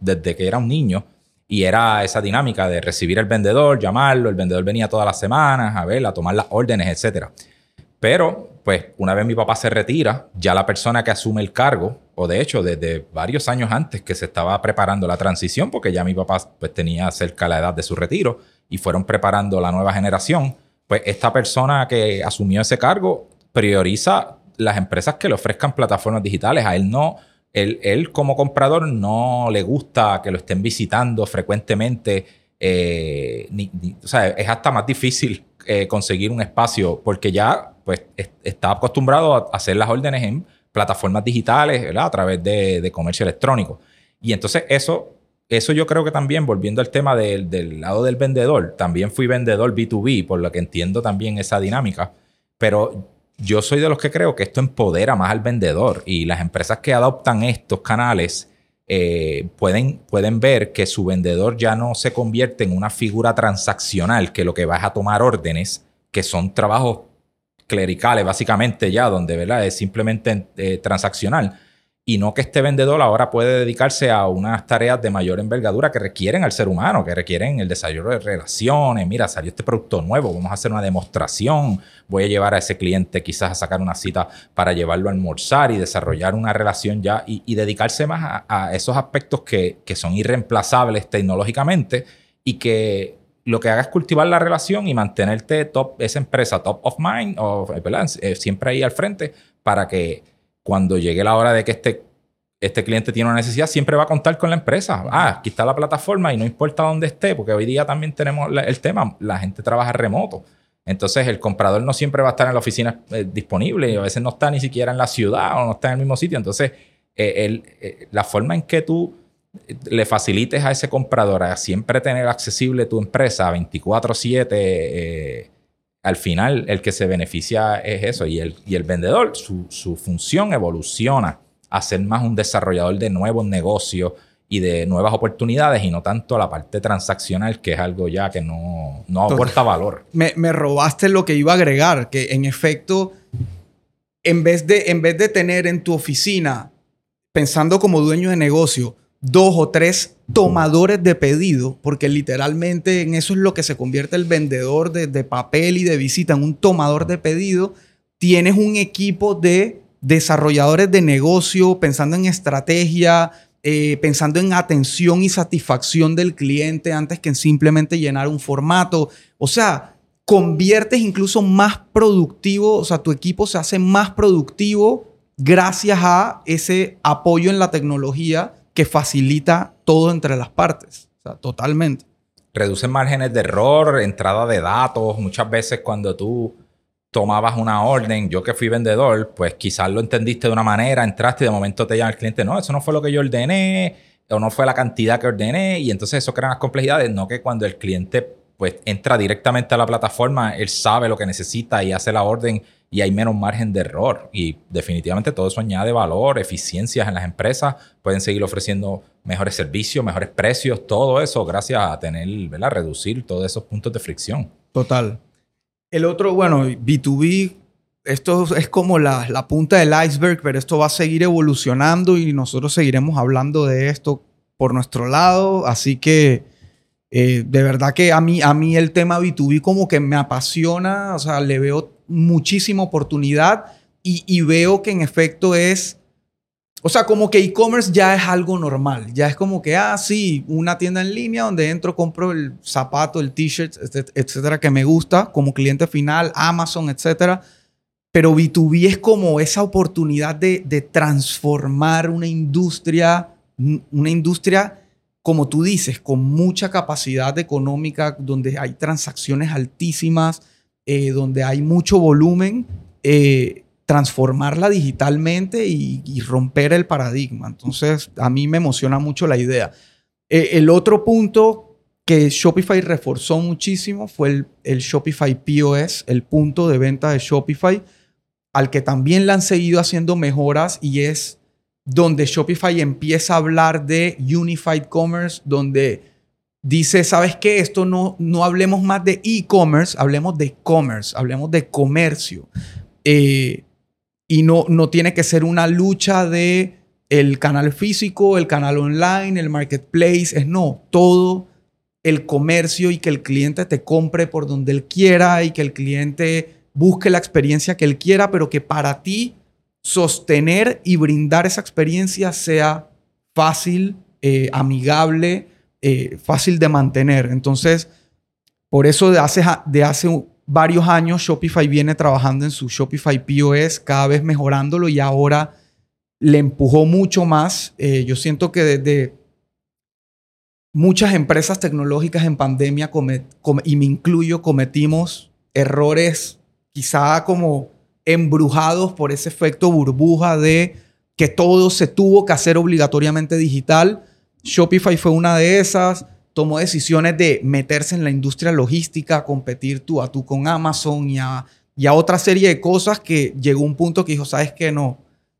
desde que era un niño. Y era esa dinámica de recibir al vendedor, llamarlo, el vendedor venía todas las semanas a ver, tomar las órdenes, etc. Pero, pues, una vez mi papá se retira, ya la persona que asume el cargo, o de hecho, desde varios años antes que se estaba preparando la transición, porque ya mi papá pues, tenía cerca la edad de su retiro y fueron preparando la nueva generación, pues esta persona que asumió ese cargo prioriza las empresas que le ofrezcan plataformas digitales. A él no él, como comprador no le gusta que lo estén visitando frecuentemente. Eh, o sea, es hasta más difícil eh, conseguir un espacio porque ya pues, está acostumbrado a hacer las órdenes en plataformas digitales a través de, comercio electrónico. Y entonces eso, eso yo creo que también, volviendo al tema del, del lado del vendedor, también fui vendedor B2B, por lo que entiendo también esa dinámica, pero yo soy de los que creo que esto empodera más al vendedor y las empresas que adoptan estos canales eh, pueden, pueden ver que su vendedor ya no se convierte en una figura transaccional, que lo que va es a tomar órdenes, que son trabajos clericales básicamente ya, donde ¿verdad? es simplemente eh, transaccional, y no que este vendedor ahora puede dedicarse a unas tareas de mayor envergadura que requieren al ser humano, que requieren el desarrollo de relaciones. Mira, salió este producto nuevo, vamos a hacer una demostración, voy a llevar a ese cliente quizás a sacar una cita para llevarlo a almorzar y desarrollar una relación ya y, dedicarse más a, esos aspectos que, que son irreemplazables tecnológicamente y que lo que haga es cultivar la relación y mantenerte top, esa empresa top of mind, o, eh, siempre ahí al frente, para que cuando llegue la hora de que este, este cliente tiene una necesidad, siempre va a contar con la empresa. Ah, aquí está la plataforma y no importa dónde esté, porque hoy día también tenemos el tema, la gente trabaja remoto. Entonces el comprador no siempre va a estar en la oficina eh, disponible y a veces no está ni siquiera en la ciudad o no está en el mismo sitio. Entonces eh, la forma en que tú le facilites a ese comprador a siempre tener accesible tu empresa 24/7, eh, al final el que se beneficia es eso y el, y el vendedor, su, su, función evoluciona a ser más un desarrollador de nuevos negocios y de nuevas oportunidades y no tanto la parte transaccional que es algo ya que no, no aporta valor. Me, me robaste lo que iba a agregar, que en efecto, en vez de, en vez de tener en tu oficina, pensando como dueño de negocio, dos o tres tomadores de pedido, porque literalmente en eso es lo que se convierte el vendedor de, papel y de visita, en un tomador de pedido. Tienes un equipo de desarrolladores de negocio pensando en estrategia, eh, pensando en atención y satisfacción del cliente antes que en simplemente llenar un formato. O sea, conviertes incluso más productivo, o sea, tu equipo se hace más productivo gracias a ese apoyo en la tecnología que facilita todo entre las partes. O sea, totalmente. Reduce márgenes de error, entrada de datos. Muchas veces cuando tú tomabas una orden, yo que fui vendedor, pues quizás lo entendiste de una manera, entraste y de momento te llama el cliente, no, eso no fue lo que yo ordené, o no fue la cantidad que ordené, y entonces eso crea las complejidades, no que cuando el cliente pues entra directamente a la plataforma, él sabe lo que necesita y hace la orden y hay menos margen de error. Y definitivamente todo eso añade valor, eficiencias en las empresas, pueden seguir ofreciendo mejores servicios, mejores precios, todo eso gracias a tener, ¿verdad? Reducir todos esos puntos de fricción. Total. El otro, bueno, B2B, esto es como la, la punta del iceberg, pero esto va a seguir evolucionando y nosotros seguiremos hablando de esto por nuestro lado. Así que eh, de verdad que a mí, a mí el tema B2B como que me apasiona, o sea, le veo muchísima oportunidad y, veo que en efecto es, o sea, como que e-commerce ya es algo normal, ya es como que, ah, sí, una tienda en línea donde entro, compro el zapato, el t-shirt, etcétera, que me gusta como cliente final, Amazon, etcétera. Pero B2B es como esa oportunidad de, de transformar una industria, una industria como tú dices, con mucha capacidad económica, donde hay transacciones altísimas, eh, donde hay mucho volumen, eh, transformarla digitalmente y, romper el paradigma. Entonces, a mí me emociona mucho la idea. Eh, el otro punto que Shopify reforzó muchísimo fue el, el Shopify POS, el punto de venta de Shopify, al que también le han seguido haciendo mejoras y es donde Shopify empieza a hablar de Unified Commerce, donde dice, ¿sabes qué? Esto no, no hablemos más de e-commerce, hablemos de commerce, hablemos de comercio. Eh, y no, no tiene que ser una lucha de el canal físico, el canal online, el marketplace, es no, todo el comercio y que el cliente te compre por donde él quiera y que el cliente busque la experiencia que él quiera, pero que para ti sostener y brindar esa experiencia sea fácil, eh, amigable, eh, fácil de mantener. Entonces, por eso de hace, de hace varios años Shopify viene trabajando en su Shopify POS, cada vez mejorándolo y ahora le empujó mucho más. Eh, yo siento que desde muchas empresas tecnológicas en pandemia, y me incluyo, cometimos errores quizá como embrujados por ese efecto burbuja de que todo se tuvo que hacer obligatoriamente digital Shopify fue una de esas. Tomó decisiones de meterse en la industria logística, competir tú a tú con Amazon y a, y a otra serie de cosas que llegó un punto que dijo, ¿sabes qué? No,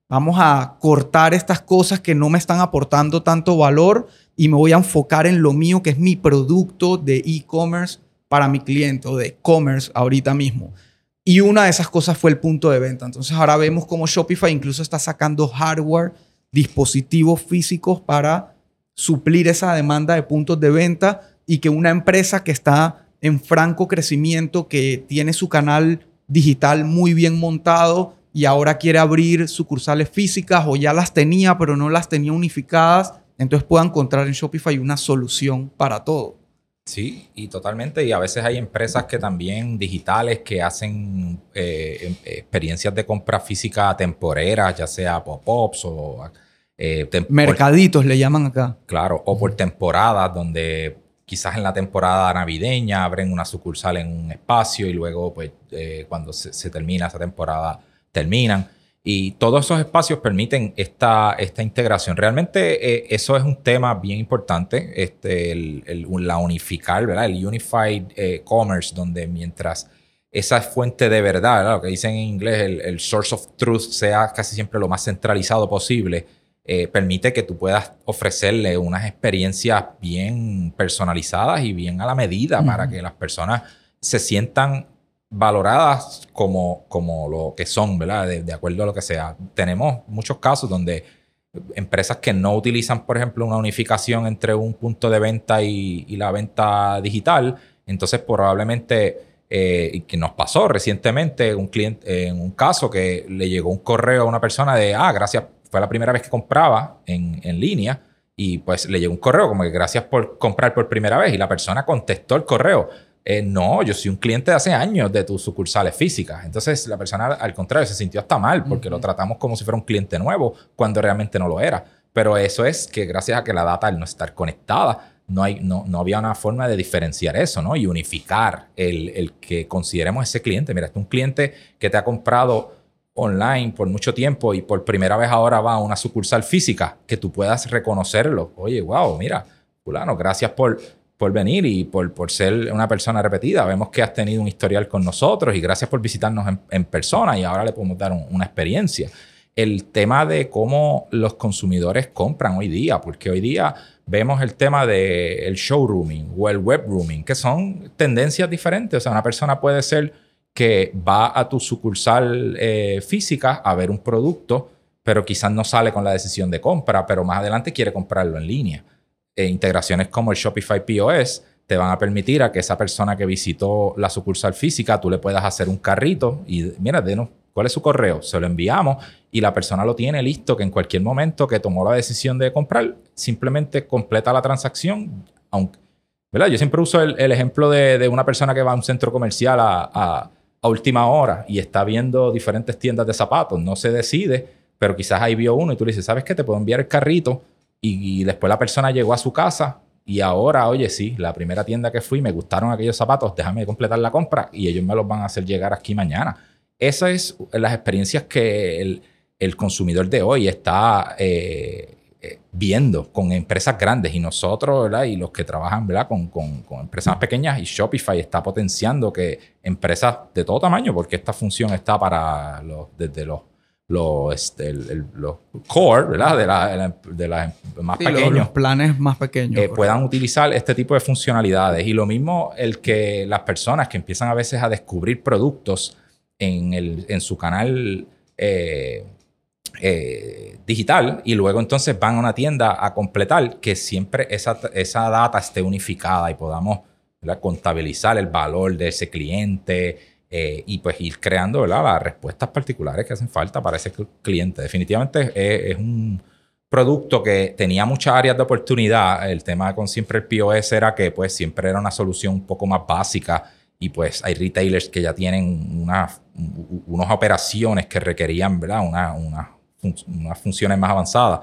vamos a cortar estas cosas que no me están aportando tanto valor y me voy a enfocar en lo mío, que es mi producto de e-commerce para mi cliente o de commerce ahorita mismo. Y una de esas cosas fue el punto de venta. Entonces ahora vemos cómo Shopify incluso está sacando hardware, dispositivos físicos para suplir esa demanda de puntos de venta y que una empresa que está en franco crecimiento, que tiene su canal digital muy bien montado y ahora quiere abrir sucursales físicas o ya las tenía pero no las tenía unificadas, entonces pueda encontrar en Shopify una solución para todo. Sí, y totalmente. Y a veces hay empresas que también digitales que hacen eh, em, experiencias de compra física temporeras, ya sea pop-ups o... Eh, Mercaditos le llaman acá. Claro, o por temporadas donde quizás en la temporada navideña abren una sucursal en un espacio y luego pues eh, cuando se, termina esa temporada terminan. Y todos esos espacios permiten esta, esta integración. Realmente eh, eso es un tema bien importante, este, el, la unificar, ¿verdad? El Unified eh, Commerce, donde mientras esa fuente de verdad, lo que dicen en inglés, el, el, source of truth, sea casi siempre lo más centralizado posible, eh, permite que tú puedas ofrecerle unas experiencias bien personalizadas y bien a la medida para que las personas se sientan valoradas como, como lo que son, ¿verdad? De, acuerdo a lo que sea. Tenemos muchos casos donde empresas que no utilizan, por ejemplo, una unificación entre un punto de venta y, la venta digital, entonces probablemente, eh, que nos pasó recientemente, un cliente, en un caso que le llegó un correo a una persona de, ah, gracias, fue la primera vez que compraba en, en línea, y pues le llegó un correo como que gracias por comprar por primera vez, y la persona contestó el correo eh, no, yo soy un cliente de hace años de tus sucursales físicas. Entonces la persona al contrario se sintió hasta mal porque lo tratamos como si fuera un cliente nuevo cuando realmente no lo era. Pero eso es que gracias a que la data al no estar conectada, no, hay, no, no había una forma de diferenciar eso, ¿no? Y unificar el, el que consideremos ese cliente. Mira, este es un cliente que te ha comprado online por mucho tiempo y por primera vez ahora va a una sucursal física, que tú puedas reconocerlo. Oye, wow, mira, fulano, gracias por por venir y por, por ser una persona repetida. Vemos que has tenido un historial con nosotros y gracias por visitarnos en, persona y ahora le podemos dar una experiencia. El tema de cómo los consumidores compran hoy día, porque hoy día vemos el tema del showrooming o el webrooming, que son tendencias diferentes. O sea, una persona puede ser que va a tu sucursal eh, física a ver un producto, pero quizás no sale con la decisión de compra, pero más adelante quiere comprarlo en línea. E integraciones como el Shopify POS te van a permitir a que esa persona que visitó la sucursal física, tú le puedas hacer un carrito y mira, denos, ¿cuál es su correo? Se lo enviamos y la persona lo tiene listo que en cualquier momento que tomó la decisión de comprar, simplemente completa la transacción, aunque, ¿verdad? Yo siempre uso el, ejemplo de, una persona que va a un centro comercial a, a última hora y está viendo diferentes tiendas de zapatos, no se decide, pero quizás ahí vio uno y tú le dices, ¿sabes qué? Te puedo enviar el carrito y, después la persona llegó a su casa y ahora, oye, sí, la primera tienda que fui, me gustaron aquellos zapatos, déjame completar la compra y ellos me los van a hacer llegar aquí mañana. Esas es las experiencias que el, consumidor de hoy está eh, eh, viendo con empresas grandes y nosotros, ¿verdad? Y los que trabajan, ¿verdad? Con, con, empresas más pequeñas y Shopify está potenciando que empresas de todo tamaño, porque esta función está para los, desde los los, este, los core, ¿verdad? De la, de la más pequeños. Los, planes más pequeños. Eh, puedan utilizar este tipo de funcionalidades. Y lo mismo el que las personas que empiezan a veces a descubrir productos en, el, en su canal eh, eh, digital y luego entonces van a una tienda a completar que siempre esa, esa data esté unificada y podamos contabilizar el valor de ese cliente, eh, y pues ir creando las respuestas particulares que hacen falta para ese cliente. Definitivamente es, un producto que tenía muchas áreas de oportunidad. El tema con siempre el POS era que pues siempre era una solución un poco más básica y pues hay retailers que ya tienen unas operaciones que requerían ¿verdad? Una, unas funciones más avanzadas.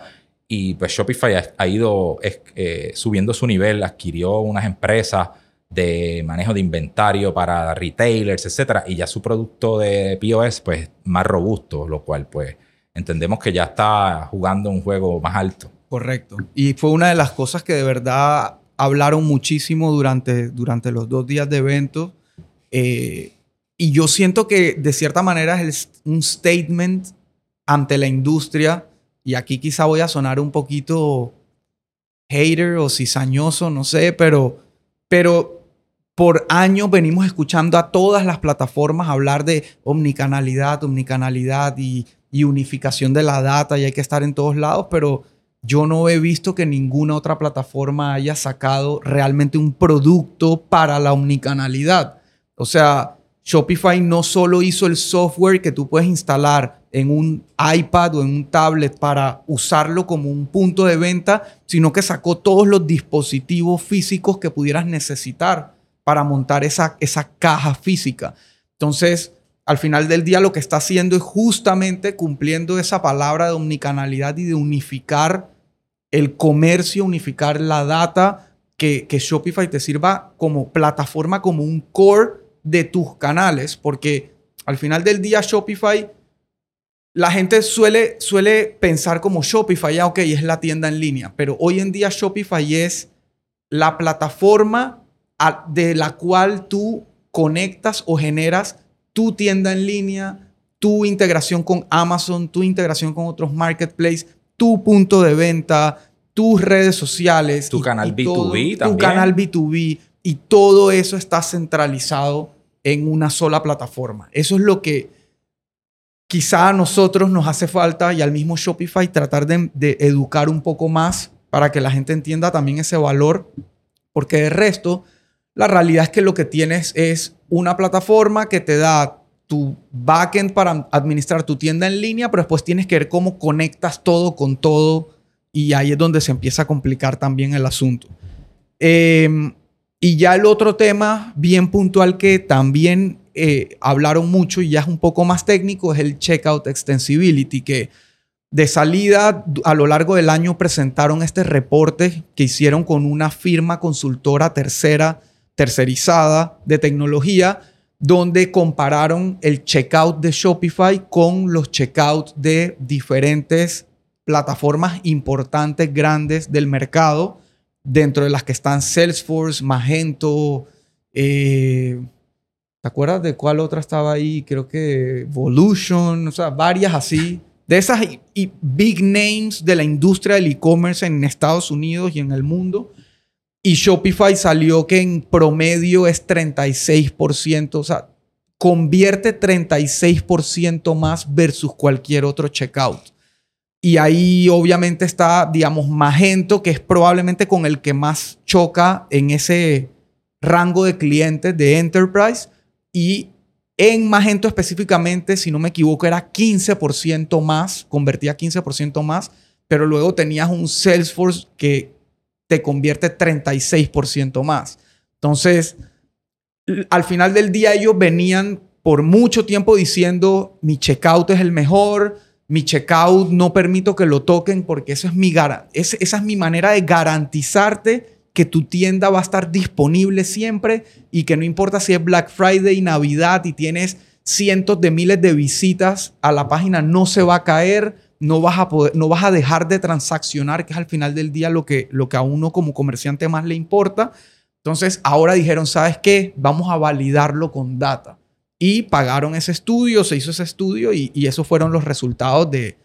Y pues Shopify ha, ido eh, subiendo su nivel, adquirió unas empresas de manejo de inventario para retailers, etcétera, y ya su producto de POS, pues, más robusto, lo cual, pues, entendemos que ya está jugando un juego más alto Correcto. Y fue una de las cosas que de verdad hablaron muchísimo durante, durante los dos días de evento. Eh, y yo siento que de cierta manera es un statement ante la industria. Y aquí quizá voy a sonar un poquito hater o cizañoso, no sé, pero, pero por años venimos escuchando a todas las plataformas hablar de omnicanalidad, omnicanalidad y, unificación de la data y hay que estar en todos lados, pero yo no he visto que ninguna otra plataforma haya sacado realmente un producto para la omnicanalidad. O sea, Shopify no solo hizo el software que tú puedes instalar en un iPad o en un tablet para usarlo como un punto de venta, sino que sacó todos los dispositivos físicos que pudieras necesitar para montar esa, esa caja física. Entonces, al final del día lo que está haciendo es justamente cumpliendo esa palabra de omnicanalidad y de unificar el comercio, unificar la data, que, que Shopify te sirva como plataforma, como un core de tus canales, porque al final del día Shopify, la gente suele, suele pensar como Shopify, ya ok, es la tienda en línea, pero hoy en día Shopify es la plataforma de la cual tú conectas o generas tu tienda en línea, tu integración con Amazon, tu integración con otros marketplaces, tu punto de venta, tus redes sociales. Tu canal B2B también. Tu canal B2B. Y todo eso está centralizado en una sola plataforma. Eso es lo que quizá a nosotros nos hace falta y al mismo Shopify tratar de, educar un poco más para que la gente entienda también ese valor, porque de resto, la realidad es que lo que tienes es una plataforma que te da tu backend para administrar tu tienda en línea, pero después tienes que ver cómo conectas todo con todo y ahí es donde se empieza a complicar también el asunto. Eh, y ya el otro tema bien puntual que también eh, hablaron mucho y ya es un poco más técnico es el Checkout Extensibility, que de salida a lo largo del año presentaron este reporte que hicieron con una firma consultora tercera, tercerizada de tecnología, donde compararon el checkout de Shopify con los checkouts de diferentes plataformas importantes, grandes del mercado dentro de las que están Salesforce, Magento, eh, ¿te acuerdas de cuál otra estaba ahí? Creo que Evolution, o sea, varias así. De esas y, big names de la industria del e-commerce en Estados Unidos y en el mundo. Y Shopify salió que en promedio es 36%, o sea, convierte 36% más versus cualquier otro checkout. Y ahí obviamente está, digamos, Magento, que es probablemente con el que más choca en ese rango de clientes de Enterprise. Y en Magento específicamente, si no me equivoco, era 15% más, convertía 15% más, pero luego tenías un Salesforce que te convierte 36% más. Entonces, al final del día ellos venían por mucho tiempo diciendo, mi checkout es el mejor, mi checkout no permito que lo toquen porque eso es mi esa es mi manera de garantizarte que tu tienda va a estar disponible siempre y que no importa si es Black Friday, Navidad y tienes cientos de miles de visitas a la página, no se va a caer, no vas a, poder, no vas a dejar de transaccionar, que es al final del día lo que, lo que a uno como comerciante más le importa. Entonces, ahora dijeron, ¿sabes qué? Vamos a validarlo con data. Y pagaron ese estudio, se hizo ese estudio y, y esos fueron los resultados de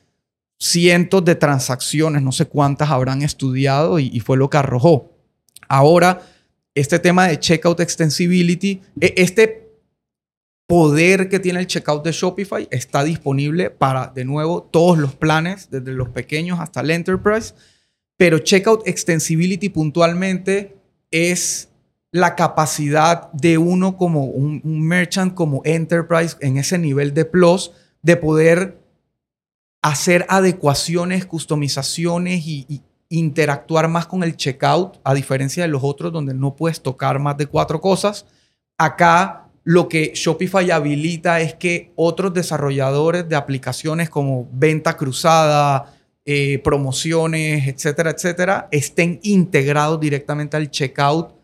cientos de transacciones, no sé cuántas habrán estudiado y, fue lo que arrojó. Ahora, este tema de checkout extensibility, e, este poder que tiene el checkout de Shopify está disponible para, de nuevo, todos los planes, desde los pequeños hasta el enterprise, pero checkout extensibility puntualmente es la capacidad de uno como un, merchant, como enterprise, en ese nivel de plus, de poder hacer adecuaciones, customizaciones y, interactuar más con el checkout, a diferencia de los otros donde no puedes tocar más de cuatro cosas. Acá lo que Shopify habilita es que otros desarrolladores de aplicaciones como venta cruzada, eh, promociones, etcétera, etcétera, estén integrados directamente al checkout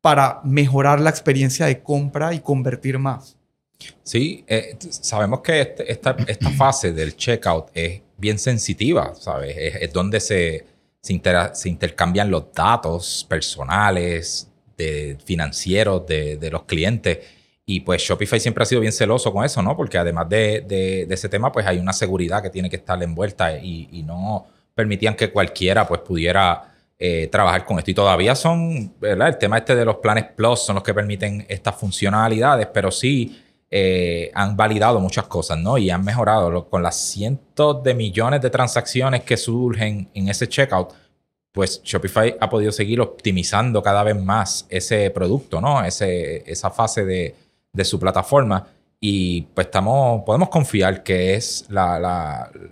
para mejorar la experiencia de compra y convertir más. Sí, eh, sabemos que este, esta, fase del checkout es bien sensitiva, ¿sabes? Es, donde se, se intercambian los datos personales, de, financieros de, de los clientes. Y pues Shopify siempre ha sido bien celoso con eso, ¿no? Porque además de, de- ese tema, pues hay una seguridad que tiene que estar envuelta y, no permitían que cualquiera pues pudiera eh, trabajar con esto. Y todavía son, ¿verdad? El tema este de los planes Plus son los que permiten estas funcionalidades, pero sí eh, han validado muchas cosas, ¿no? Y han mejorado con las cientos de millones de transacciones que surgen en ese checkout. Pues Shopify ha podido seguir optimizando cada vez más ese producto, ¿no? Ese, esa fase de, de su plataforma. Y pues estamos, podemos confiar que es la,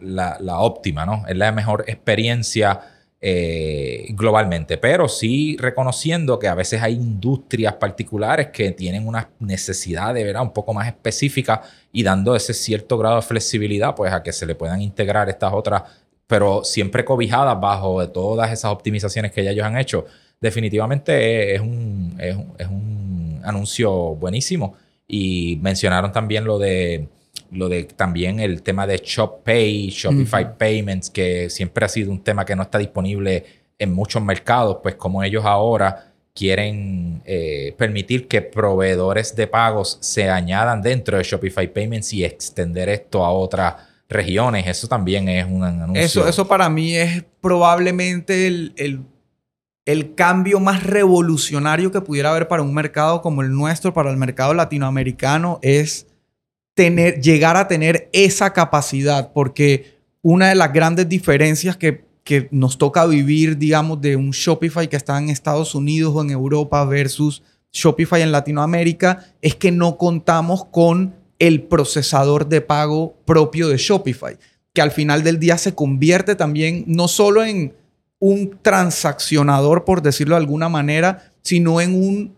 la- la- óptima, ¿no? Es la mejor experiencia eh, globalmente, pero sí reconociendo que a veces hay industrias particulares que tienen una necesidad de ¿verdad? un poco más específica y dando ese cierto grado de flexibilidad, pues a que se le puedan integrar estas otras, pero siempre cobijadas bajo de todas esas optimizaciones que ya ellos han hecho. Definitivamente es un, es un- es un anuncio buenísimo. Y mencionaron también lo de lo de también el tema de Shop Pay, Shopify. Payments, que siempre ha sido un tema que no está disponible en muchos mercados, pues como ellos ahora quieren eh, permitir que proveedores de pagos se añadan dentro de Shopify Payments y extender esto a otras regiones, eso también es un anuncio. Eso, eso para mí es probablemente el, el- el cambio más revolucionario que pudiera haber para un mercado como el nuestro, para el mercado latinoamericano, es llegar a tener esa capacidad, porque una de las grandes diferencias que nos toca vivir, digamos, de un Shopify que está en Estados Unidos o en Europa versus Shopify en Latinoamérica, es que no contamos con el procesador de pago propio de Shopify, que al final del día se convierte también no solo en un transaccionador, por decirlo de alguna manera, sino en un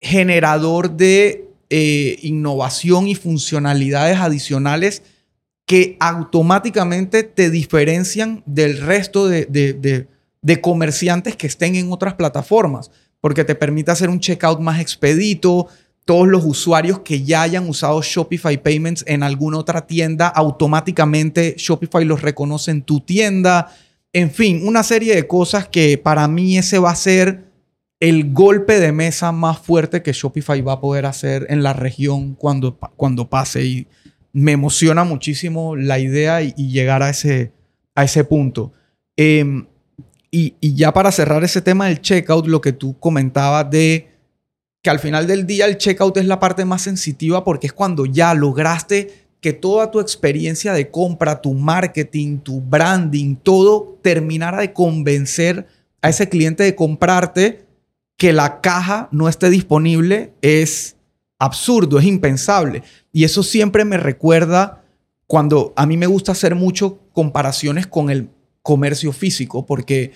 generador de eh, innovación y funcionalidades adicionales que automáticamente te diferencian del resto de, de- comerciantes que estén en otras plataformas, porque te permite hacer un checkout más expedito. Todos los usuarios que ya hayan usado Shopify Payments en alguna otra tienda, automáticamente Shopify los reconoce en tu tienda. En fin, una serie de cosas que para mí ese va a ser el golpe de mesa más fuerte que Shopify va a poder hacer en la región cuando, cuando pase. Y me emociona muchísimo la idea y, y llegar a ese, a ese punto. Em, y, y ya para cerrar ese tema del checkout, lo que tú comentabas de que al final del día el checkout es la parte más sensitiva porque es cuando ya lograste que toda tu experiencia de compra, tu marketing, tu branding, todo terminara de convencer a ese cliente de comprarte que la caja no esté disponible es absurdo, es impensable. Y eso siempre me recuerda cuando a mí me gusta hacer mucho comparaciones con el comercio físico, porque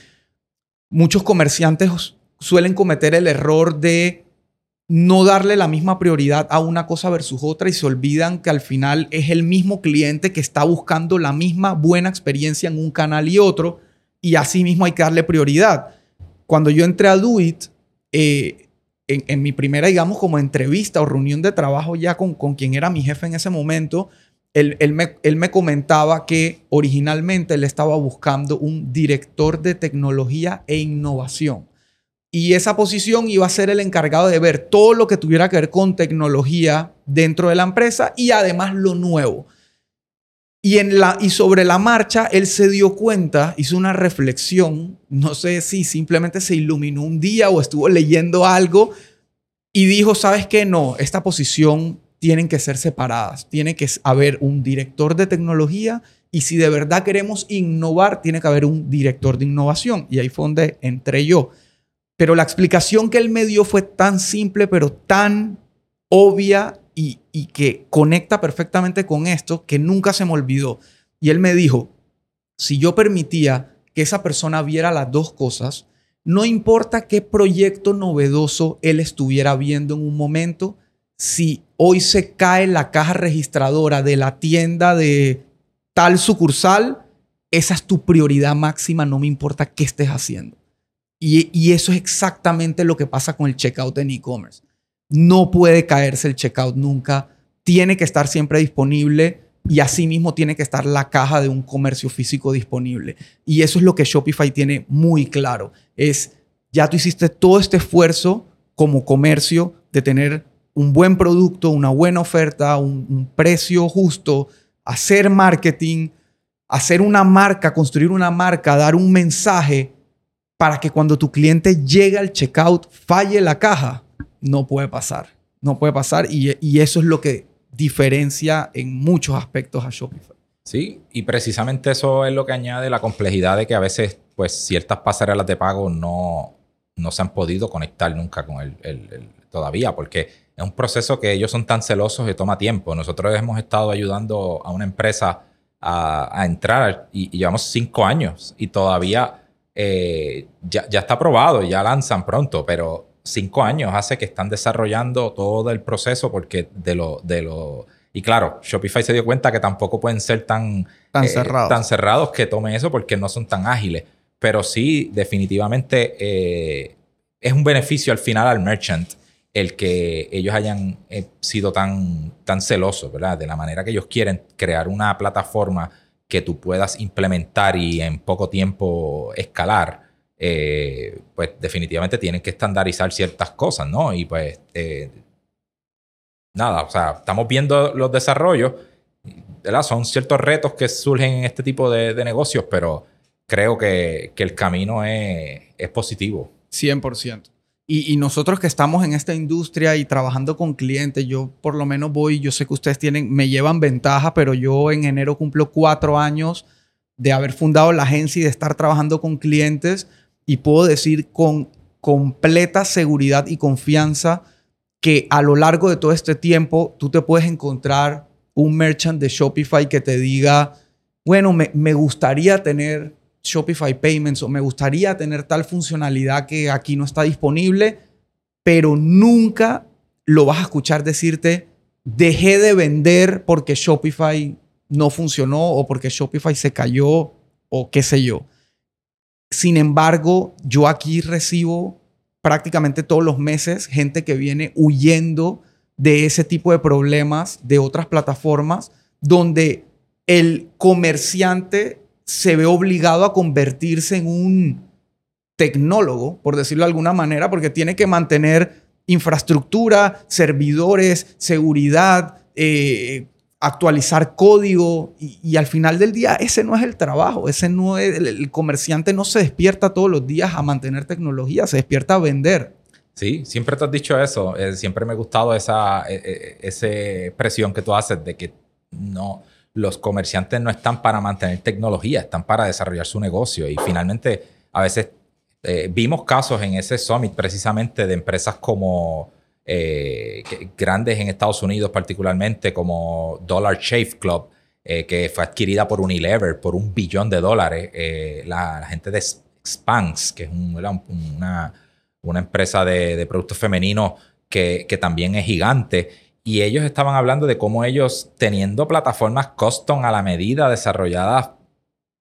muchos comerciantes suelen cometer el error de no darle la misma prioridad a una cosa versus otra y se olvidan que al final es el mismo cliente que está buscando la misma buena experiencia en un canal y otro y así mismo hay que darle prioridad. Cuando yo entré a Doit, eh, en, en mi primera, digamos, como entrevista o reunión de trabajo ya con, con quien era mi jefe en ese momento, él, él me, él me comentaba que originalmente él estaba buscando un director de tecnología e innovación. Y esa posición iba a ser el encargado de ver todo lo que tuviera que ver con tecnología dentro de la empresa y además lo nuevo. Y, en la, y sobre la marcha, él se dio cuenta, hizo una reflexión, no sé si simplemente se iluminó un día o estuvo leyendo algo y dijo, ¿sabes qué? No, esta posición tienen que ser separadas, tiene que haber un director de tecnología y si de verdad queremos innovar, tiene que haber un director de innovación. Y ahí fue donde entré yo. Pero la explicación que él me dio fue tan simple, pero tan obvia y, que conecta perfectamente con esto, que nunca se me olvidó. Y él me dijo, si yo permitía que esa persona viera las dos cosas, no importa qué proyecto novedoso él estuviera viendo en un momento, si hoy se cae la caja registradora de la tienda de tal sucursal, esa es tu prioridad máxima, no me importa qué estés haciendo. Y, eso es exactamente lo que pasa con el checkout en e-commerce. No puede caerse el checkout nunca. Tiene que estar siempre disponible y asimismo tiene que estar la caja de un comercio físico disponible. Y eso es lo que Shopify tiene muy claro. Es, ya tú hiciste todo este esfuerzo como comercio de tener un buen producto, una buena oferta, un precio justo, hacer marketing, hacer una marca, construir una marca, dar un mensaje para que cuando tu cliente llegue al checkout falle la caja. No puede pasar. No puede pasar y, eso es lo que diferencia en muchos aspectos a Shopify. Sí, y precisamente eso es lo que añade la complejidad de que a veces pues ciertas pasarelas de pago no, no se han podido conectar nunca con el, el, todavía, porque es un proceso que ellos son tan celosos y toma tiempo. Nosotros hemos estado ayudando a una empresa a, entrar y, llevamos cinco años y todavía eh, ya, ya está aprobado, ya lanzan pronto, pero cinco años hace que están desarrollando todo el proceso porque de lo, de lo... Y claro, Shopify se dio cuenta que tampoco pueden ser tan, tan, eh, cerrados. tan cerrados que tomen eso porque no son tan ágiles. Pero sí, definitivamente eh, es un beneficio al final al merchant el que ellos hayan sido tan, tan celosos, ¿verdad? De la manera que ellos quieren crear una plataforma que tú puedas implementar y en poco tiempo escalar eh, pues definitivamente tienen que estandarizar ciertas cosas, ¿no? Y pues, eh, nada, o sea, estamos viendo los desarrollos, ¿verdad? Son ciertos retos que surgen en este tipo de, de negocios, pero creo que, que el camino es, es, positivo. 100%. Y, nosotros que estamos en esta industria y trabajando con clientes, yo por lo menos voy, yo sé que ustedes tienen, me llevan ventaja, pero yo en enero cumplo cuatro años de haber fundado la agencia y de estar trabajando con clientes y puedo decir con completa seguridad y confianza que a lo largo de todo este tiempo tú te puedes encontrar un merchant de Shopify que te diga, bueno, me, gustaría tener Shopify Payments o me gustaría tener tal funcionalidad que aquí no está disponible, pero nunca lo vas a escuchar decirte, dejé de vender porque Shopify no funcionó o porque Shopify se cayó o qué sé yo. Sin embargo, yo aquí recibo prácticamente todos los meses gente que viene huyendo de ese tipo de problemas de otras plataformas donde el comerciante se ve obligado a convertirse en un tecnólogo, por decirlo de alguna manera, porque tiene que mantener infraestructura, servidores, seguridad, eh, actualizar código y, al final del día ese no es el trabajo, ese no es, el, comerciante no se despierta todos los días a mantener tecnología, se despierta a vender. Sí, siempre te has dicho eso, eh, siempre me ha gustado esa, eh, esa presión que tú haces de que no, los comerciantes no están para mantener tecnología, están para desarrollar su negocio y finalmente a veces eh, vimos casos en ese summit precisamente de empresas como eh, grandes en Estados Unidos particularmente como Dollar Shave Club, eh, que fue adquirida por Unilever por un billón de dólares. La, gente de Spanx, que es un, una, una, empresa de, productos femeninos que, también es gigante. Y ellos estaban hablando de cómo ellos, teniendo plataformas custom a la medida, desarrolladas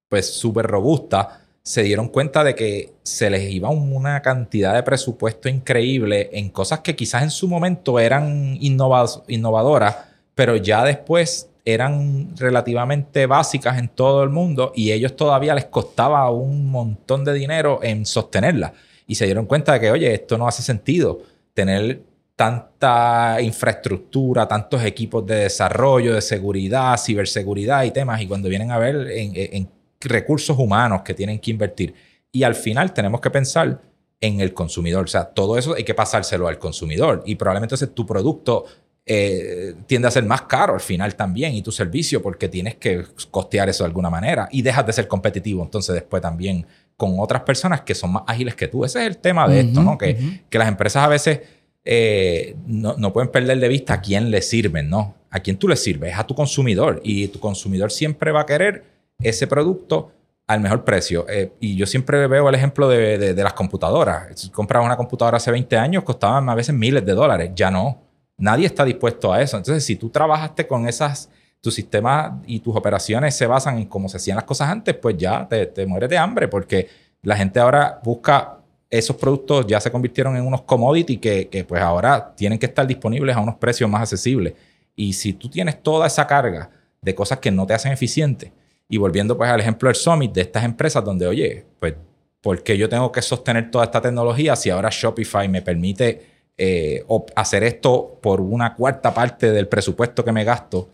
pues súper robustas, se dieron cuenta de que se les iba una cantidad de presupuesto increíble en cosas que quizás en su momento eran innovadoras, pero ya después eran relativamente básicas en todo el mundo y ellos todavía les costaba un montón de dinero en sostenerlas. Y se dieron cuenta de que, oye, esto no hace sentido tener tanta infraestructura, tantos equipos de desarrollo, de seguridad, ciberseguridad y temas. Y cuando vienen a ver en, en recursos humanos que tienen que invertir. Y al final tenemos que pensar en el consumidor. O sea, todo eso hay que pasárselo al consumidor. Y probablemente entonces tu producto eh, tiende a ser más caro al final también y tu servicio porque tienes que costear eso de alguna manera y dejas de ser competitivo entonces después también con otras personas que son más ágiles que tú. Ese es el tema de uh -huh, esto, ¿no? Que, uh -huh. que las empresas a veces eh, no, no, pueden perder de vista a quién le sirven, ¿no? A quién tú le sirves, a tu consumidor y tu consumidor siempre va a querer ese producto al mejor precio. Eh, y yo siempre veo el ejemplo de, de, de las computadoras. Si comprabas una computadora hace 20 años, costaban a veces miles de dólares. Ya no. Nadie está dispuesto a eso. Entonces, si tú trabajaste con esas, tu sistema y tus operaciones se basan en cómo se hacían las cosas antes, pues ya te, te mueres de hambre porque la gente ahora busca esos productos ya se convirtieron en unos commodity que, que, pues ahora tienen que estar disponibles a unos precios más accesibles. Y si tú tienes toda esa carga de cosas que no te hacen eficiente. Y volviendo pues al ejemplo del Summit, de estas empresas donde, oye, pues, ¿por qué yo tengo que sostener toda esta tecnología si ahora Shopify me permite eh, hacer esto por una cuarta parte del presupuesto que me gasto?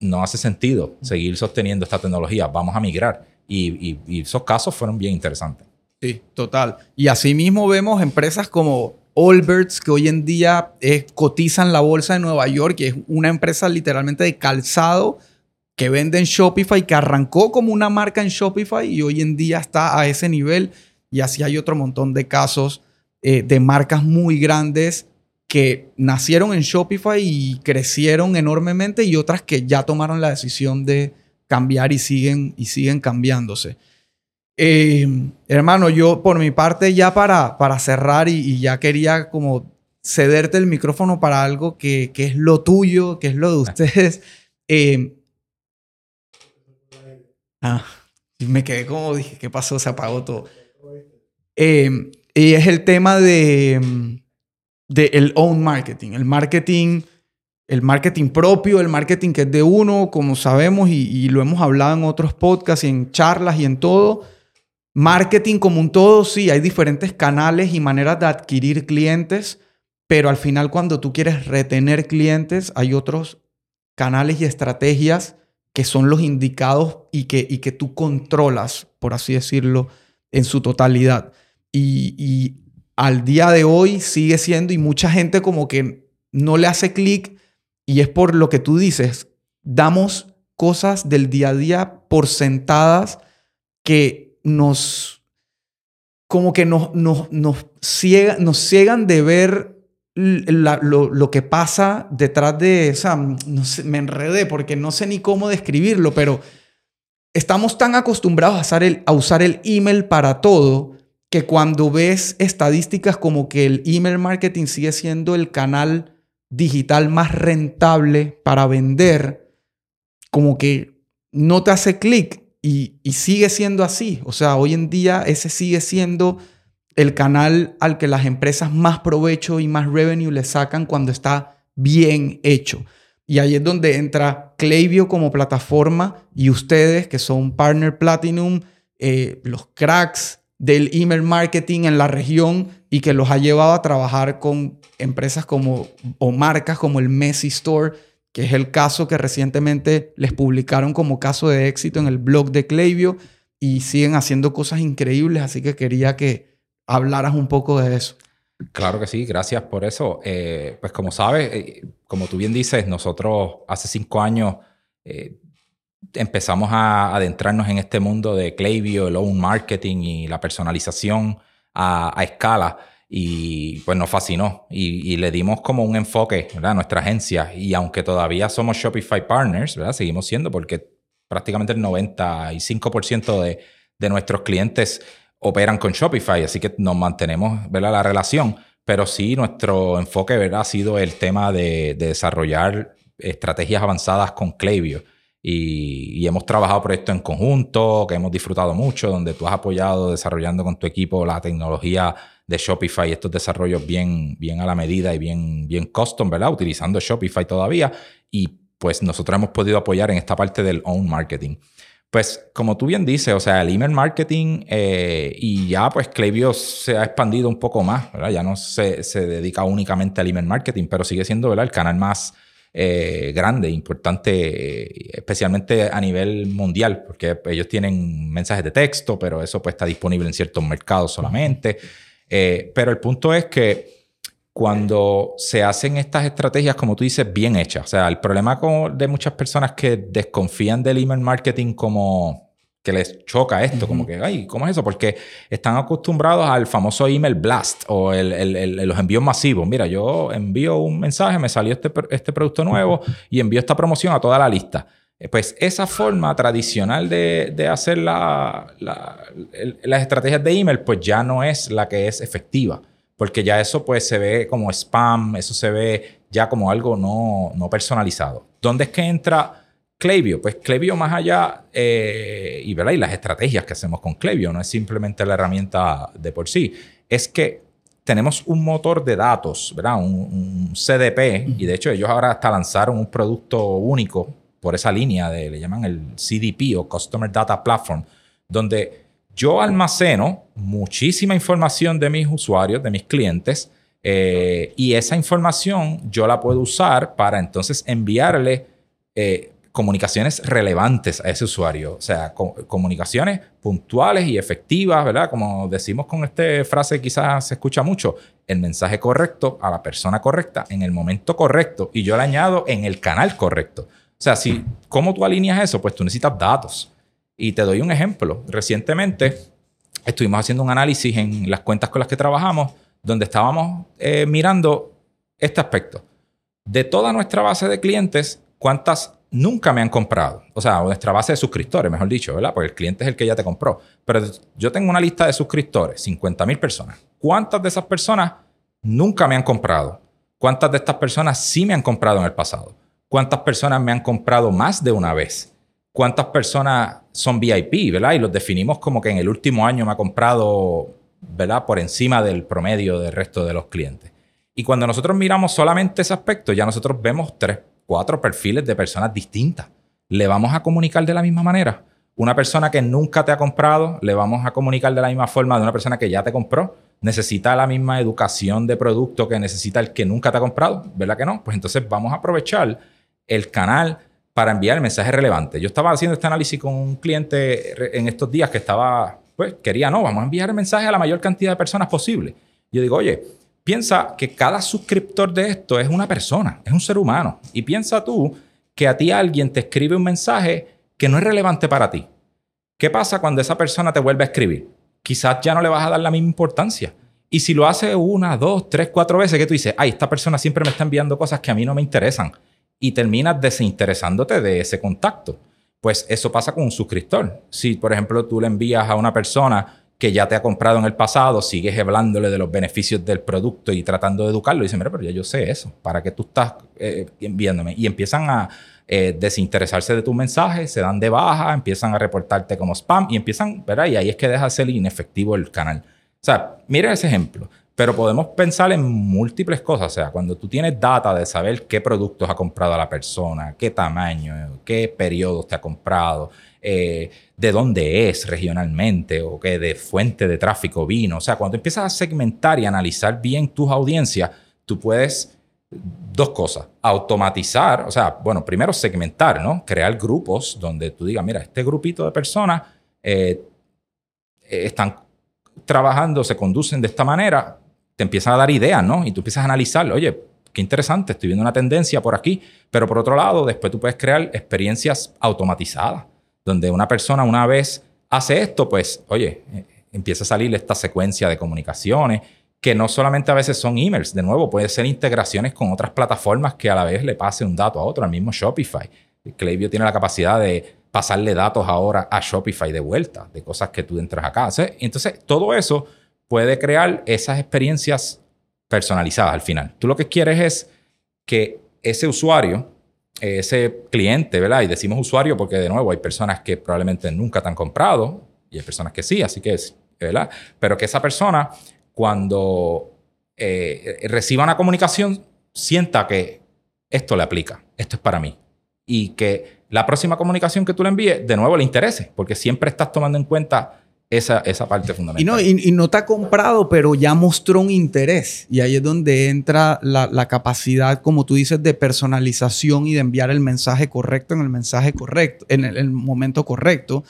No hace sentido seguir sosteniendo esta tecnología. Vamos a migrar. Y, y esos casos fueron bien interesantes. Sí, total. Y asimismo vemos empresas como Allbirds, que hoy en día eh, cotizan la bolsa de Nueva York, que es una empresa literalmente de calzado que vende en Shopify, que arrancó como una marca en Shopify y hoy en día está a ese nivel. Y así hay otro montón de casos eh, de marcas muy grandes que nacieron en Shopify y crecieron enormemente y otras que ya tomaron la decisión de cambiar y siguen, y siguen cambiándose. Eh, hermano, yo por mi parte ya para, para cerrar y, ya quería como cederte el micrófono para algo que, que, es lo tuyo, que es lo de ustedes. Eh, ah, me quedé como dije, ¿qué pasó? Se apagó todo. Eh, y es el tema de, de el own marketing, el marketing, el marketing propio, el marketing que es de uno, como sabemos y, y lo hemos hablado en otros podcasts y en charlas y en todo Marketing como un todo, sí, hay diferentes canales y maneras de adquirir clientes, pero al final cuando tú quieres retener clientes, hay otros canales y estrategias que son los indicados y que, y que tú controlas, por así decirlo, en su totalidad. Y, y al día de hoy sigue siendo, y mucha gente como que no le hace clic, y es por lo que tú dices, damos cosas del día a día por sentadas que nos, como que nos, nos, nos, ciega, nos ciegan de ver lo, lo, que pasa detrás de sé, me enredé porque no sé ni cómo describirlo, pero estamos tan acostumbrados a usar, el, a usar el email para todo que cuando ves estadísticas como que el email marketing sigue siendo el canal digital más rentable para vender, como que no te hace clic y, sigue siendo así. O sea, hoy en día ese sigue siendo el canal al que las empresas más provecho y más revenue le sacan cuando está bien hecho. Y ahí es donde entra Klaviyo como plataforma y ustedes que son Partner Platinum, eh, los cracks del email marketing en la región y que los ha llevado a trabajar con empresas como o marcas como el Messi Store que es el caso que recientemente les publicaron como caso de éxito en el blog de Klaviyo y siguen haciendo cosas increíbles, así que quería que hablaras un poco de eso. Claro que sí, gracias por eso. Eh, pues como sabes, eh, como tú bien dices, nosotros hace cinco años eh, empezamos a adentrarnos en este mundo de Klaviyo, el own marketing y la personalización a escala y pues nos fascinó y, le dimos como un enfoque a nuestra agencia y aunque todavía somos Shopify Partners, ¿verdad? seguimos siendo porque prácticamente el 95% de, de nuestros clientes operan con Shopify, así que nos mantenemos ¿verdad? la relación, pero sí nuestro enfoque ¿verdad? ha sido el tema de, desarrollar estrategias avanzadas con Klaviyo. Y, y, hemos trabajado proyectos en conjunto, que hemos disfrutado mucho, donde tú has apoyado desarrollando con tu equipo la tecnología de Shopify, estos desarrollos bien, bien a la medida y bien, bien custom, ¿verdad? Utilizando Shopify todavía. Y pues nosotros hemos podido apoyar en esta parte del own marketing. Pues como tú bien dices, o sea, el email marketing eh, y ya pues Klaviyo se ha expandido un poco más, ¿verdad? Ya no se, se, dedica únicamente al email marketing, pero sigue siendo, ¿verdad? El canal más eh, grande, importante, especialmente a nivel mundial, porque ellos tienen mensajes de texto, pero eso pues está disponible en ciertos mercados solamente. Eh, pero el punto es que cuando se hacen estas estrategias, como tú dices, bien hechas, o sea, el problema de muchas personas que desconfían del email marketing como que les choca esto, como que, ay, ¿cómo es eso? Porque están acostumbrados al famoso email blast o los envíos masivos. Mira, yo envío un mensaje, me salió este, este producto nuevo y envío esta promoción a toda la lista. Eh, pues esa forma tradicional de, hacer las estrategias de email, pues ya no es la que es efectiva, porque ya eso pues se ve como spam, eso se ve ya como algo no, personalizado. ¿Dónde es que entra Klaviyo? Pues Klaviyo más allá, eh, y, ¿verdad? y las estrategias que hacemos con Klaviyo, no es simplemente la herramienta de por sí, es que tenemos un motor de datos, ¿verdad? Un, un CDP, y de hecho ellos ahora hasta lanzaron un producto único por esa línea de, le llaman el CDP o Customer Data Platform, donde yo almaceno muchísima información de mis usuarios, de mis clientes, eh, y esa información yo la puedo usar para entonces enviarle eh, comunicaciones relevantes a ese usuario. O sea, comunicaciones puntuales y efectivas, ¿verdad? Como decimos con esta frase, quizás se escucha mucho, el mensaje correcto a la persona correcta en el momento correcto y yo le añado en el canal correcto. O sea, si, ¿cómo tú alineas eso? Pues tú necesitas datos. Y te doy un ejemplo. Recientemente estuvimos haciendo un análisis en las cuentas con las que trabajamos, donde estábamos eh, mirando este aspecto. De toda nuestra base de clientes, ¿cuántas nunca me han comprado. O sea, nuestra base de suscriptores, mejor dicho, ¿verdad? Porque el cliente es el que ya te compró. Pero yo tengo una lista de suscriptores, 50 mil personas. ¿Cuántas de esas personas nunca me han comprado? ¿Cuántas de estas personas sí me han comprado en el pasado? ¿Cuántas personas me han comprado más de una vez? ¿Cuántas personas son VIP, verdad? Y los definimos como que en el último año me ha comprado, ¿verdad? Por encima del promedio del resto de los clientes. Y cuando nosotros miramos solamente ese aspecto, ya nosotros vemos tres cuatro perfiles de personas distintas. ¿Le vamos a comunicar de la misma manera? Una persona que nunca te ha comprado, le vamos a comunicar de la misma forma de una persona que ya te compró. Necesita la misma educación de producto que necesita el que nunca te ha comprado, ¿verdad que no? Pues entonces vamos a aprovechar el canal para enviar el mensaje relevante. Yo estaba haciendo este análisis con un cliente en estos días que estaba, pues quería, no, vamos a enviar el mensaje a la mayor cantidad de personas posible. Yo digo, oye, Piensa que cada suscriptor de esto es una persona, es un ser humano. Y piensa tú que a ti alguien te escribe un mensaje que no es relevante para ti. ¿Qué pasa cuando esa persona te vuelve a escribir? Quizás ya no le vas a dar la misma importancia. Y si lo hace una, dos, tres, cuatro veces, que tú dices, ay, esta persona siempre me está enviando cosas que a mí no me interesan. Y terminas desinteresándote de ese contacto. Pues eso pasa con un suscriptor. Si, por ejemplo, tú le envías a una persona que ya te ha comprado en el pasado, sigues hablándole de los beneficios del producto y tratando de educarlo. Y dice, mira, pero ya yo sé eso, ¿para qué tú estás eh, enviándome? Y empiezan a eh, desinteresarse de tu mensaje, se dan de baja, empiezan a reportarte como spam y empiezan, ¿verdad? Y ahí es que deja de ser inefectivo el canal. O sea, mira ese ejemplo. Pero podemos pensar en múltiples cosas. O sea, cuando tú tienes data de saber qué productos ha comprado la persona, qué tamaño, qué periodos te ha comprado, eh, de dónde es regionalmente o qué de fuente de tráfico vino. O sea, cuando empiezas a segmentar y analizar bien tus audiencias, tú puedes dos cosas. Automatizar, o sea, bueno, primero segmentar, ¿no? Crear grupos donde tú digas, mira, este grupito de personas eh, están trabajando, se conducen de esta manera, te empiezan a dar ideas, ¿no? Y tú empiezas a analizarlo. Oye, qué interesante, estoy viendo una tendencia por aquí, pero por otro lado, después tú puedes crear experiencias automatizadas donde una persona una vez hace esto, pues, oye, eh, empieza a salir esta secuencia de comunicaciones que no solamente a veces son emails, de nuevo, puede ser integraciones con otras plataformas que a la vez le pase un dato a otro, al mismo Shopify. Klaviyo tiene la capacidad de pasarle datos ahora a Shopify de vuelta, de cosas que tú entras acá. Entonces, todo eso puede crear esas experiencias personalizadas al final. Tú lo que quieres es que ese usuario ese cliente, ¿verdad? Y decimos usuario porque de nuevo hay personas que probablemente nunca te han comprado y hay personas que sí, así que es, ¿verdad? Pero que esa persona cuando eh, reciba una comunicación sienta que esto le aplica, esto es para mí. Y que la próxima comunicación que tú le envíes, de nuevo le interese, porque siempre estás tomando en cuenta esa, esa parte fundamental. Y no, y, no te ha comprado, pero ya mostró un interés. Y ahí es donde entra la, capacidad, como tú dices, de personalización y de enviar el mensaje correcto en el mensaje correcto, en el, momento correcto.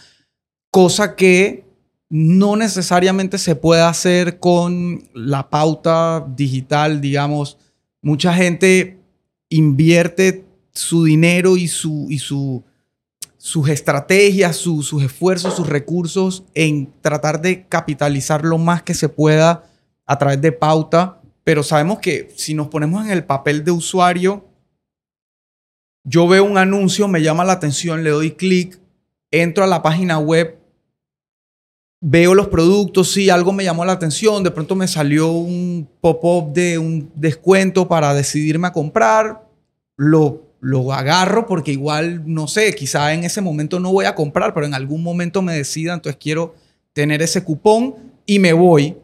Cosa que no necesariamente se puede hacer con la pauta digital, digamos. Mucha gente invierte su dinero y su, y su sus estrategias, sus esfuerzos, sus recursos en tratar de capitalizar lo más que se pueda a través de pauta, pero sabemos que si nos ponemos en el papel de usuario, yo veo un anuncio, me llama la atención, le doy clic, entro a la página web, veo los productos, sí, algo me llamó la atención, de pronto me salió un pop-up de un descuento para decidirme a comprar, lo lo agarro porque igual, no sé, quizá en ese momento no voy a comprar, pero en algún momento me decida, entonces quiero tener ese cupón y me voy.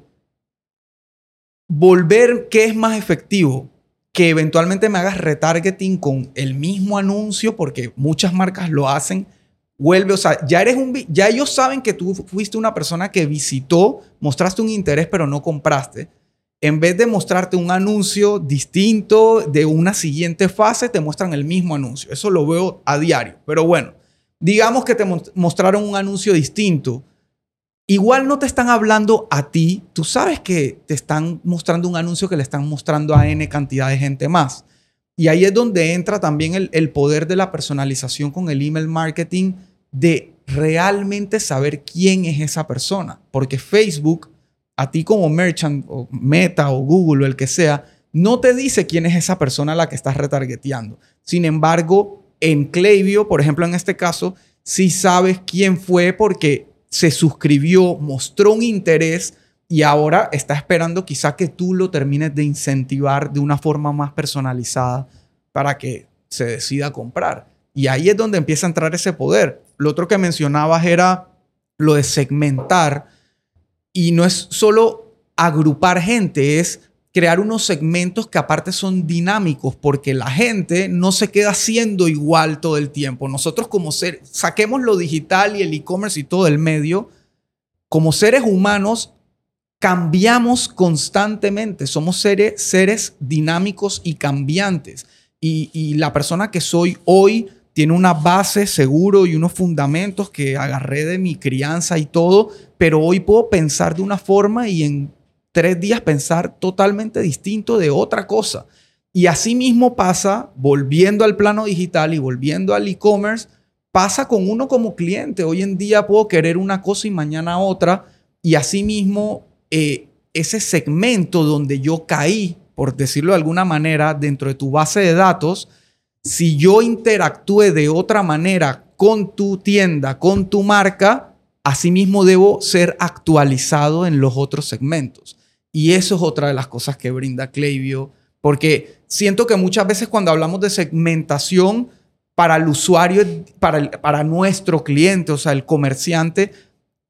Volver, ¿qué es más efectivo? que eventualmente me hagas retargeting con el mismo anuncio, porque muchas marcas lo hacen, vuelve, o sea, ya eres un, ya ellos saben que tú fuiste una persona que visitó, mostraste un interés, pero no compraste. En vez de mostrarte un anuncio distinto de una siguiente fase, te muestran el mismo anuncio. Eso lo veo a diario. Pero bueno, digamos que te mostraron un anuncio distinto Igual no te están hablando a ti, tú sabes que te están mostrando un anuncio que le están mostrando a N cantidad de gente más. Y ahí es donde entra también el, poder de la personalización con el email marketing, de realmente saber quién es esa persona. Porque Facebook, a ti como merchant o Meta o Google o el que sea, no te dice quién es esa persona a la que estás retargeteando. Sin embargo, en Klaviyo, por ejemplo, en este caso, sí sabes quién fue porque se suscribió, mostró un interés y ahora está esperando quizá que tú lo termines de incentivar de una forma más personalizada para que se decida comprar. Y ahí es donde empieza a entrar ese poder. Lo otro que mencionabas era lo de segmentar y no es solo agrupar gente, es crear unos segmentos que aparte son dinámicos porque la gente no se queda siendo igual todo el tiempo. Nosotros como ser, saquemos lo digital y el e-commerce y todo el medio, como seres humanos cambiamos constantemente, somos seres, dinámicos y cambiantes. Y la persona que soy hoy tiene una base seguro y unos fundamentos que agarré de mi crianza y todo, pero hoy puedo pensar de una forma y en tres días pensar totalmente distinto de otra cosa. Y así mismo pasa, volviendo al plano digital y volviendo al e-commerce, pasa con uno como cliente. Hoy en día puedo querer una cosa y mañana otra. Y así mismo eh, ese segmento donde yo caí, por decirlo de alguna manera, dentro de tu base de datos, si yo interactúe de otra manera con tu tienda, con tu marca, asimismo debo ser actualizado en los otros segmentos. Y eso es otra de las cosas que brinda Klaviyo, porque siento que muchas veces cuando hablamos de segmentación para el usuario, para, nuestro cliente, o sea, el comerciante,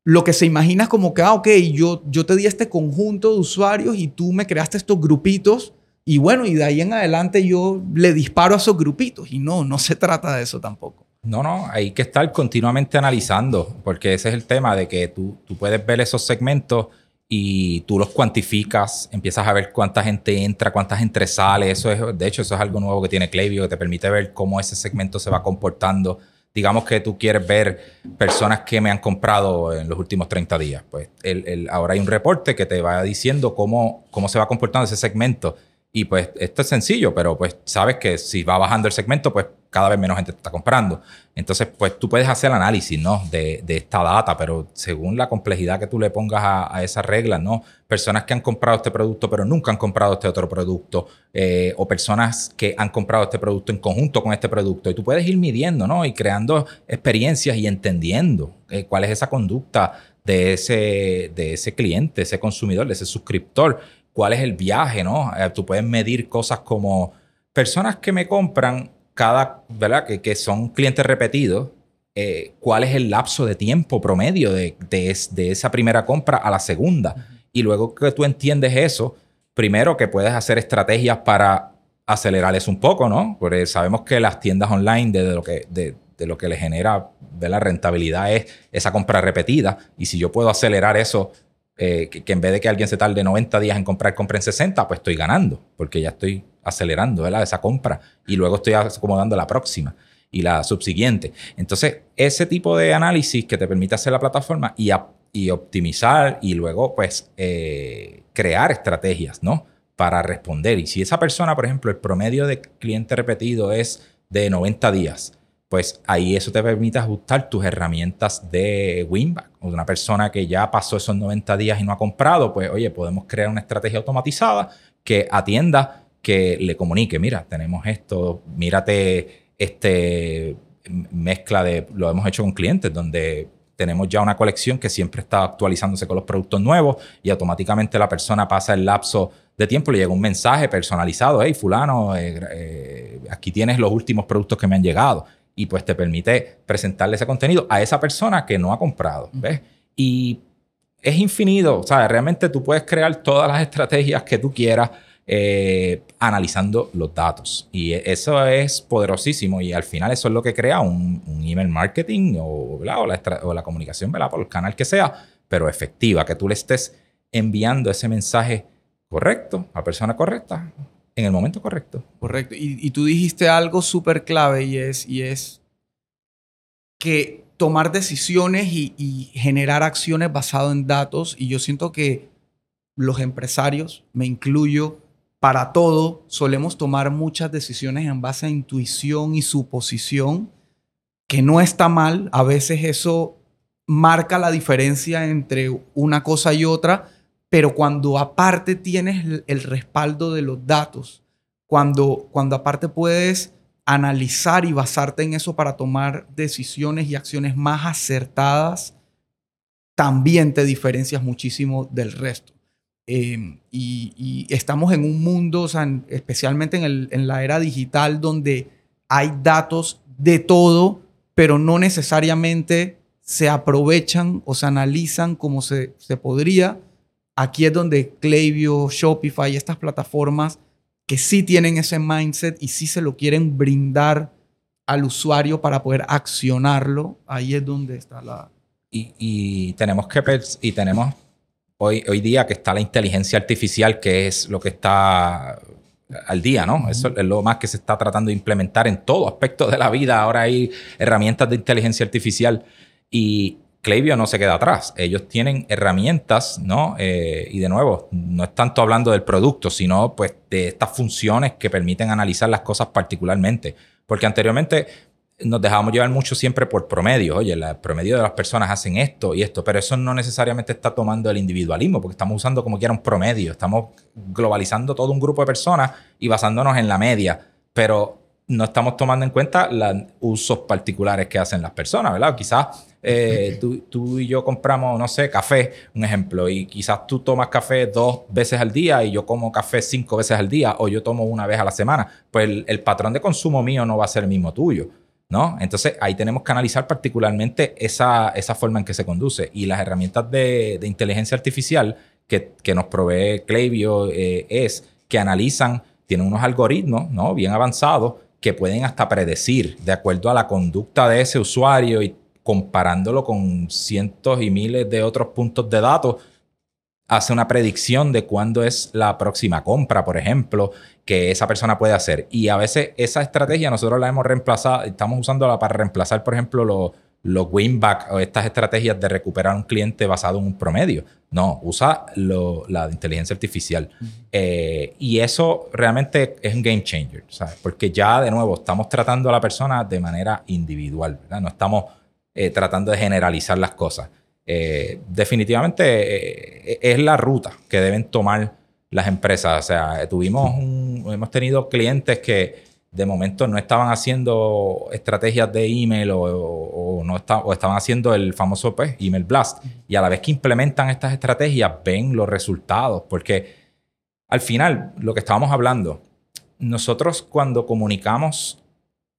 lo que se imagina es como que, ah, ok, yo, yo te di este conjunto de usuarios y tú me creaste estos grupitos y bueno, y de ahí en adelante yo le disparo a esos grupitos y no, no se trata de eso tampoco. No, no, hay que estar continuamente analizando, porque ese es el tema de que tú, tú puedes ver esos segmentos y tú los cuantificas, empiezas a ver cuánta gente entra, cuánta gente sale. Eso es, de hecho, eso es algo nuevo que tiene Klaviyo, que te permite ver cómo ese segmento se va comportando. Digamos que tú quieres ver personas que me han comprado en los últimos 30 días. Pues el, ahora hay un reporte que te va diciendo cómo, cómo se va comportando ese segmento. Y pues esto es sencillo, pero pues sabes que si va bajando el segmento, pues cada vez menos gente te está comprando. Entonces, pues tú puedes hacer el análisis, ¿no? De, esta data, pero según la complejidad que tú le pongas a, a esas reglas, ¿no? Personas que han comprado este producto, pero nunca han comprado este otro producto, eh, o personas que han comprado este producto en conjunto con este producto. Y tú puedes ir midiendo, ¿no? Y creando experiencias y entendiendo eh, cuál es esa conducta de ese, de ese cliente, ese consumidor, de ese suscriptor, cuál es el viaje, ¿no? Eh, tú puedes medir cosas como personas que me compran cada, ¿verdad? Que, que son clientes repetidos, eh, cuál es el lapso de tiempo promedio de, de, esa primera compra a la segunda. Y luego que tú entiendes eso, primero que puedes hacer estrategias para acelerar eso un poco, ¿no? Porque sabemos que las tiendas online, de, lo que, de, lo que le genera la rentabilidad es esa compra repetida. Y si yo puedo acelerar eso, eh, que, en vez de que alguien se tarde 90 días en comprar, compre en 60, pues estoy ganando, porque ya estoy acelerando ¿verdad? esa compra y luego estoy acomodando la próxima y la subsiguiente. Entonces, ese tipo de análisis que te permite hacer la plataforma y, y optimizar y luego, pues, eh, crear estrategias, ¿no? Para responder. Y si esa persona, por ejemplo, el promedio de cliente repetido es de 90 días, pues ahí eso te permite ajustar tus herramientas de winback. Una persona que ya pasó esos 90 días y no ha comprado, pues oye, podemos crear una estrategia automatizada que atienda que le comunique, mira, tenemos esto, mírate este mezcla de, lo hemos hecho con clientes, donde tenemos ya una colección que siempre está actualizándose con los productos nuevos y automáticamente la persona pasa el lapso de tiempo, le llega un mensaje personalizado, hey, fulano, eh, eh, aquí tienes los últimos productos que me han llegado y pues te permite presentarle ese contenido a esa persona que no ha comprado, ¿ves? Y es infinito, o sea, realmente tú puedes crear todas las estrategias que tú quieras eh, analizando los datos. Y e, eso es poderosísimo y al final eso es lo que crea un, email marketing o, o, la, comunicación por el canal que sea, pero efectiva, que tú le estés enviando ese mensaje correcto a persona correcta en el momento correcto. Correcto. Y, tú dijiste algo súper clave y es, y es que tomar decisiones y, y generar acciones basado en datos. Y yo siento que los empresarios, me incluyo, para todo solemos tomar muchas decisiones en base a intuición y suposición, que no está mal. A veces eso marca la diferencia entre una cosa y otra, pero cuando aparte tienes el respaldo de los datos, cuando, cuando aparte puedes analizar y basarte en eso para tomar decisiones y acciones más acertadas, también te diferencias muchísimo del resto. Em, y, estamos en un mundo, especialmente en, en, la era digital, donde hay datos de todo, pero no necesariamente se aprovechan o se analizan como se, se podría aquí es donde Klaviyo, Shopify y estas plataformas que sí tienen ese mindset y sí se lo quieren brindar al usuario para poder accionarlo, ahí es donde está la... Y, tenemos que... Y tenemos hoy, hoy día que está la inteligencia artificial, que es lo que está al día, ¿no? Eso es lo más que se está tratando de implementar en todo aspecto de la vida. Ahora hay herramientas de inteligencia artificial y Klaviyo no se queda atrás. Ellos tienen herramientas, ¿no? Eh, y de nuevo, no es tanto hablando del producto, sino pues de estas funciones que permiten analizar las cosas particularmente. Porque anteriormente nos dejábamos llevar mucho siempre por promedio. Oye, el promedio de las personas hacen esto y esto, pero eso no necesariamente está tomando el individualismo, porque estamos usando como quiera un promedio. Estamos globalizando todo un grupo de personas y basándonos en la media. Pero no estamos tomando en cuenta los usos particulares que hacen las personas, ¿verdad? Quizás eh, tú, y yo compramos, no sé, café, un ejemplo, y quizás tú tomas café dos veces al día y yo como café cinco veces al día o yo tomo una vez a la semana, pues el, patrón de consumo mío no va a ser el mismo tuyo. ¿No? Entonces ahí tenemos que analizar particularmente esa, esa forma en que se conduce y las herramientas de, inteligencia artificial que, nos provee Klaviyo eh, es que analizan, tienen unos algoritmos ¿no? bien avanzados que pueden hasta predecir de acuerdo a la conducta de ese usuario y comparándolo con cientos y miles de otros puntos de datos, hace una predicción de cuándo es la próxima compra, por ejemplo, que esa persona puede hacer. Y a veces esa estrategia nosotros la hemos reemplazado, estamos usándola para reemplazar, por ejemplo, los, los winback o estas estrategias de recuperar un cliente basado en un promedio. No, usa la inteligencia artificial. Eh, y eso realmente es un game changer, ¿sabes? Porque ya, de nuevo, estamos tratando a la persona de manera individual, ¿verdad? No estamos eh, tratando de generalizar las cosas. Eh, definitivamente es la ruta que deben tomar las empresas. O sea, tuvimos hemos tenido clientes que de momento no estaban haciendo estrategias de email o, no o estaban haciendo el famoso pues, email blast. Y a la vez que implementan estas estrategias, ven los resultados. Porque al final, lo que estábamos hablando, nosotros cuando comunicamos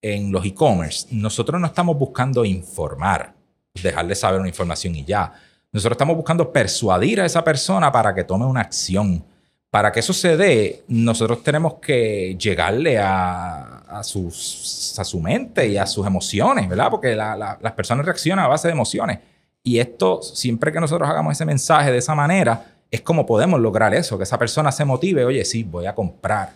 en los e-commerce, nosotros no estamos buscando informar, dejarle saber una información y ya. Nosotros estamos buscando persuadir a esa persona para que tome una acción. Para que eso se dé, nosotros tenemos que llegarle a, a, sus, a su mente y a sus emociones, ¿verdad? Porque las personas reaccionan a base de emociones. Y esto, siempre que nosotros hagamos ese mensaje de esa manera, es como podemos lograr eso, que esa persona se motive, oye, sí, voy a comprar.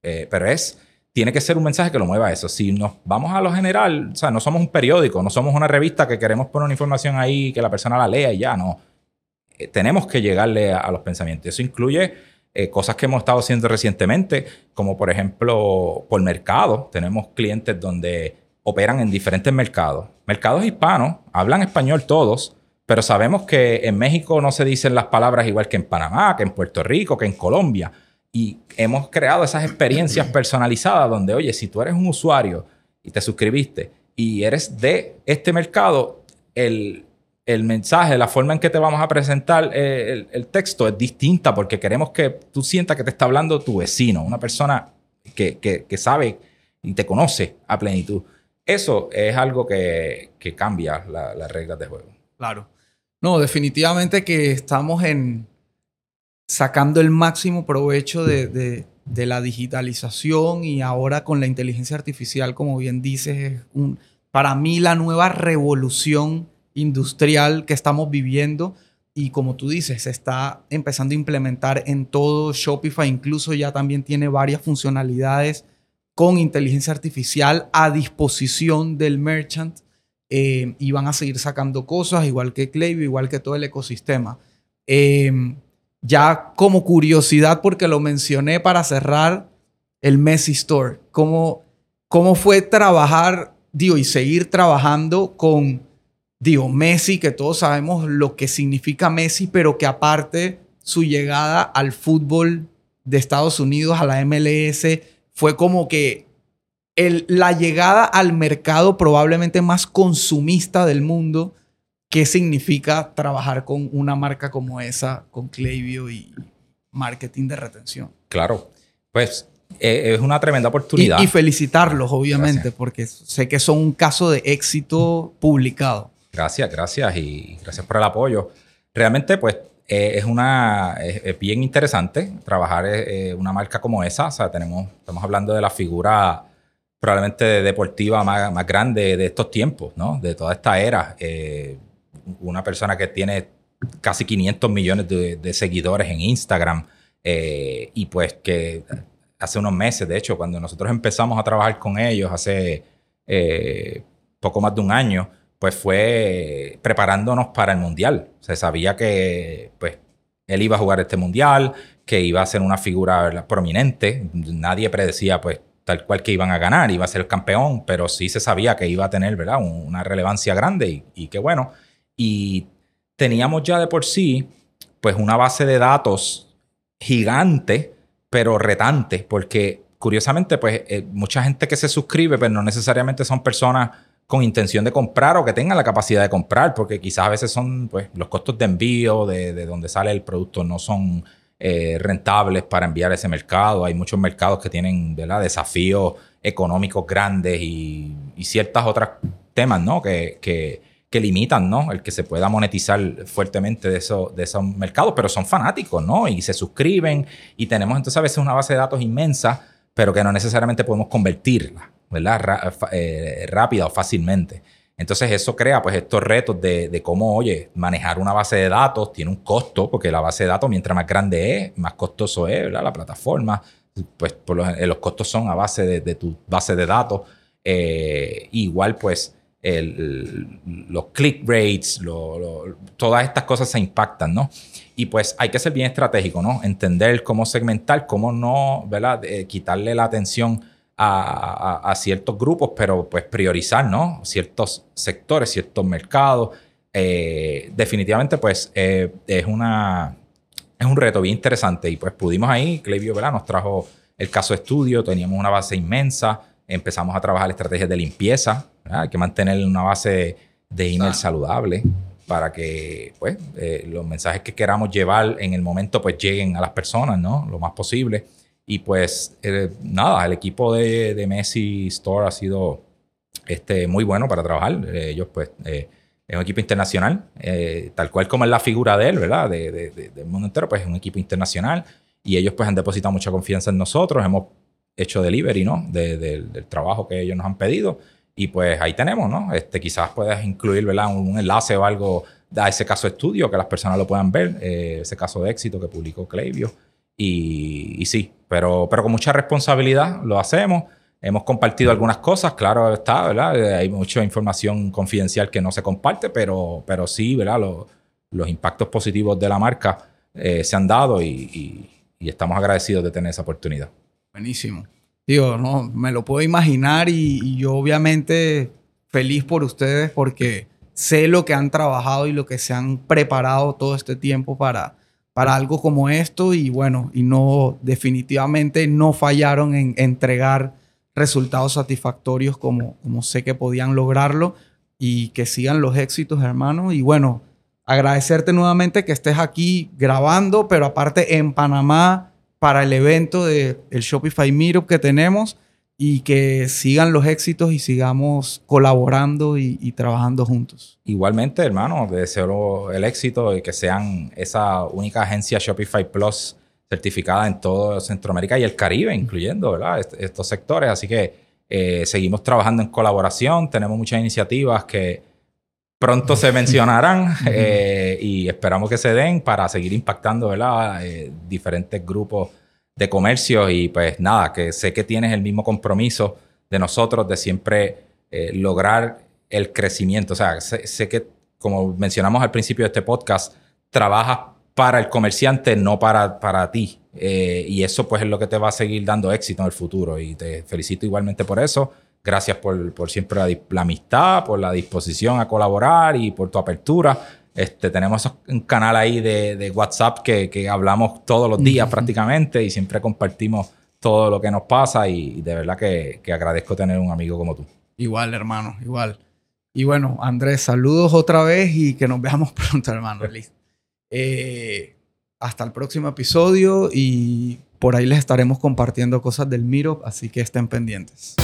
Eh, pero es tiene que ser un mensaje que lo mueva a eso. Si nos vamos a lo general, o sea, no somos un periódico, no somos una revista que queremos poner una información ahí que la persona la lea y ya, no. Eh, tenemos que llegarle a, los pensamientos. Eso incluye eh, cosas que hemos estado haciendo recientemente, como por ejemplo por mercado. Tenemos clientes donde operan en diferentes mercados. Mercados hispanos, hablan español todos, pero sabemos que en México no se dicen las palabras igual que en Panamá, que en Puerto Rico, que en Colombia. Y hemos creado esas experiencias (clears throat) personalizadas donde, oye, si tú eres un usuario y te suscribiste y eres de este mercado, el, mensaje, la forma en que te vamos a presentar eh, el, texto es distinta porque queremos que tú sientas que te está hablando tu vecino, una persona que, sabe y te conoce a plenitud. Eso es algo que, cambia las reglas de juego. Claro. No, definitivamente que estamos en, sacando el máximo provecho de, de la digitalización y ahora con la inteligencia artificial, como bien dices, es un, para mí la nueva revolución industrial que estamos viviendo y como tú dices, se está empezando a implementar en todo Shopify, incluso ya también tiene varias funcionalidades con inteligencia artificial a disposición del merchant eh, y van a seguir sacando cosas, igual que Klaviyo, igual que todo el ecosistema. Em, ya como curiosidad, porque lo mencioné para cerrar, el Messi Store. ¿Cómo, cómo fue trabajar, digo, y seguir trabajando con, digo, Messi, que todos sabemos lo que significa Messi, pero que aparte su llegada al fútbol de Estados Unidos, a la MLS, fue como que el, la llegada al mercado probablemente más consumista del mundo qué significa trabajar con una marca como esa, con Klaviyo y marketing de retención. Claro, pues eh, es una tremenda oportunidad. Y, felicitarlos, obviamente, porque sé que son un caso de éxito publicado. Gracias, gracias y gracias por el apoyo. Realmente, pues, eh, es una bien interesante trabajar eh, una marca como esa. O sea, tenemos, estamos hablando de la figura probablemente deportiva más, grande de estos tiempos, ¿no? De toda esta era una persona que tiene casi 500 millones de, seguidores en Instagram eh, y pues que hace unos meses, de hecho, cuando nosotros empezamos a trabajar con ellos hace eh, poco más de un año, pues fue preparándonos para el mundial. Se sabía que pues él iba a jugar este mundial, que iba a ser una figura prominente. Nadie predecía pues tal cual que iban a ganar, iba a ser el campeón, pero sí se sabía que iba a tener ¿verdad? una relevancia grande y, y que bueno, y teníamos ya de por sí, pues una base de datos gigante, pero retante, porque curiosamente, pues eh, mucha gente que se suscribe, pero pues, no necesariamente son personas con intención de comprar o que tengan la capacidad de comprar, porque quizás a veces son, pues, los costos de envío de, de donde sale el producto no son eh, rentables para enviar a ese mercado. Hay muchos mercados que tienen, ¿verdad? Desafíos económicos grandes y, y ciertas otras temas, ¿no? Que, que, que limitan, ¿no? El que se pueda monetizar fuertemente de, eso, de esos mercados, pero son fanáticos, ¿no? Y se suscriben y tenemos entonces a veces una base de datos inmensa, pero que no necesariamente podemos convertirla, ¿verdad? Eh, rápida o fácilmente. Entonces eso crea pues estos retos de, cómo, oye, manejar una base de datos tiene un costo, porque la base de datos mientras más grande es, más costoso es, ¿verdad? La plataforma, pues por los, los costos son a base de, tu base de datos. Eh, igual pues los click rates, todas estas cosas se impactan, ¿no? Y pues hay que ser bien estratégico, ¿no? Entender cómo segmentar, cómo no, ¿verdad? quitarle la atención a, ciertos grupos, pero pues priorizar, ¿no? Ciertos sectores, ciertos mercados. Eh, definitivamente, pues eh, es una... Es un reto bien interesante y pues pudimos ahí, Clevio, ¿verdad? Nos trajo el caso estudio, teníamos una base inmensa, empezamos a trabajar estrategias de limpieza, hay que mantener una base de email saludable para que pues, eh, los mensajes que queramos llevar en el momento pues lleguen a las personas, ¿no? Lo más posible. Y pues eh, nada, el equipo de, Messi Store ha sido este, muy bueno para trabajar. Eh, ellos pues es un equipo internacional, tal cual como es la figura de él, ¿verdad? De, del mundo entero, pues es un equipo internacional y ellos pues han depositado mucha confianza en nosotros. Hemos hecho delivery, ¿no? del trabajo que ellos nos han pedido y pues ahí tenemos, ¿no? Este, quizás puedas incluir, ¿verdad? Un, enlace o algo a ese caso de estudio, que las personas lo puedan ver, eh, ese caso de éxito que publicó Clavio. Y, sí, pero, pero con mucha responsabilidad lo hacemos. Hemos compartido algunas cosas, claro está, ¿verdad? Eh, hay mucha información confidencial que no se comparte, pero, pero sí, ¿verdad? los impactos positivos de la marca eh, se han dado y estamos agradecidos de tener esa oportunidad. Buenísimo. Digo, no, me lo puedo imaginar y, yo obviamente feliz por ustedes porque sé lo que han trabajado y lo que se han preparado todo este tiempo para, para algo como esto y bueno, y no, definitivamente no fallaron en entregar resultados satisfactorios como, como sé que podían lograrlo y que sigan los éxitos, hermano. Y bueno, agradecerte nuevamente que estés aquí grabando, pero aparte en Panamá para el evento del el Shopify Meetup que tenemos y que sigan los éxitos y sigamos colaborando y, trabajando juntos. Igualmente, hermano, deseo el éxito y que sean esa única agencia Shopify Plus certificada en todo Centroamérica y el Caribe, incluyendo ¿verdad? estos sectores. Así que eh, seguimos trabajando en colaboración, tenemos muchas iniciativas que pronto se mencionarán (laughs) eh, y esperamos que se den para seguir impactando ¿verdad? Eh, diferentes grupos de comercio y pues nada, que sé que tienes el mismo compromiso de nosotros de siempre lograr el crecimiento. O sea, sé, sé que como mencionamos al principio de este podcast, trabajas para el comerciante, no para, para ti. Eh, y eso pues es lo que te va a seguir dando éxito en el futuro. Y te felicito igualmente por eso. Gracias por, por siempre la, amistad, por la disposición a colaborar y por tu apertura. Este, tenemos un canal ahí de, de WhatsApp que, que, hablamos todos los días prácticamente y siempre compartimos todo lo que nos pasa y, de verdad que, que agradezco tener un amigo como tú. Igual, hermano, igual. Y bueno, Andrés, saludos otra vez y que nos veamos (laughs) pronto, hermano. Eh, hasta el próximo episodio y por ahí les estaremos compartiendo cosas del Miro, así que estén pendientes.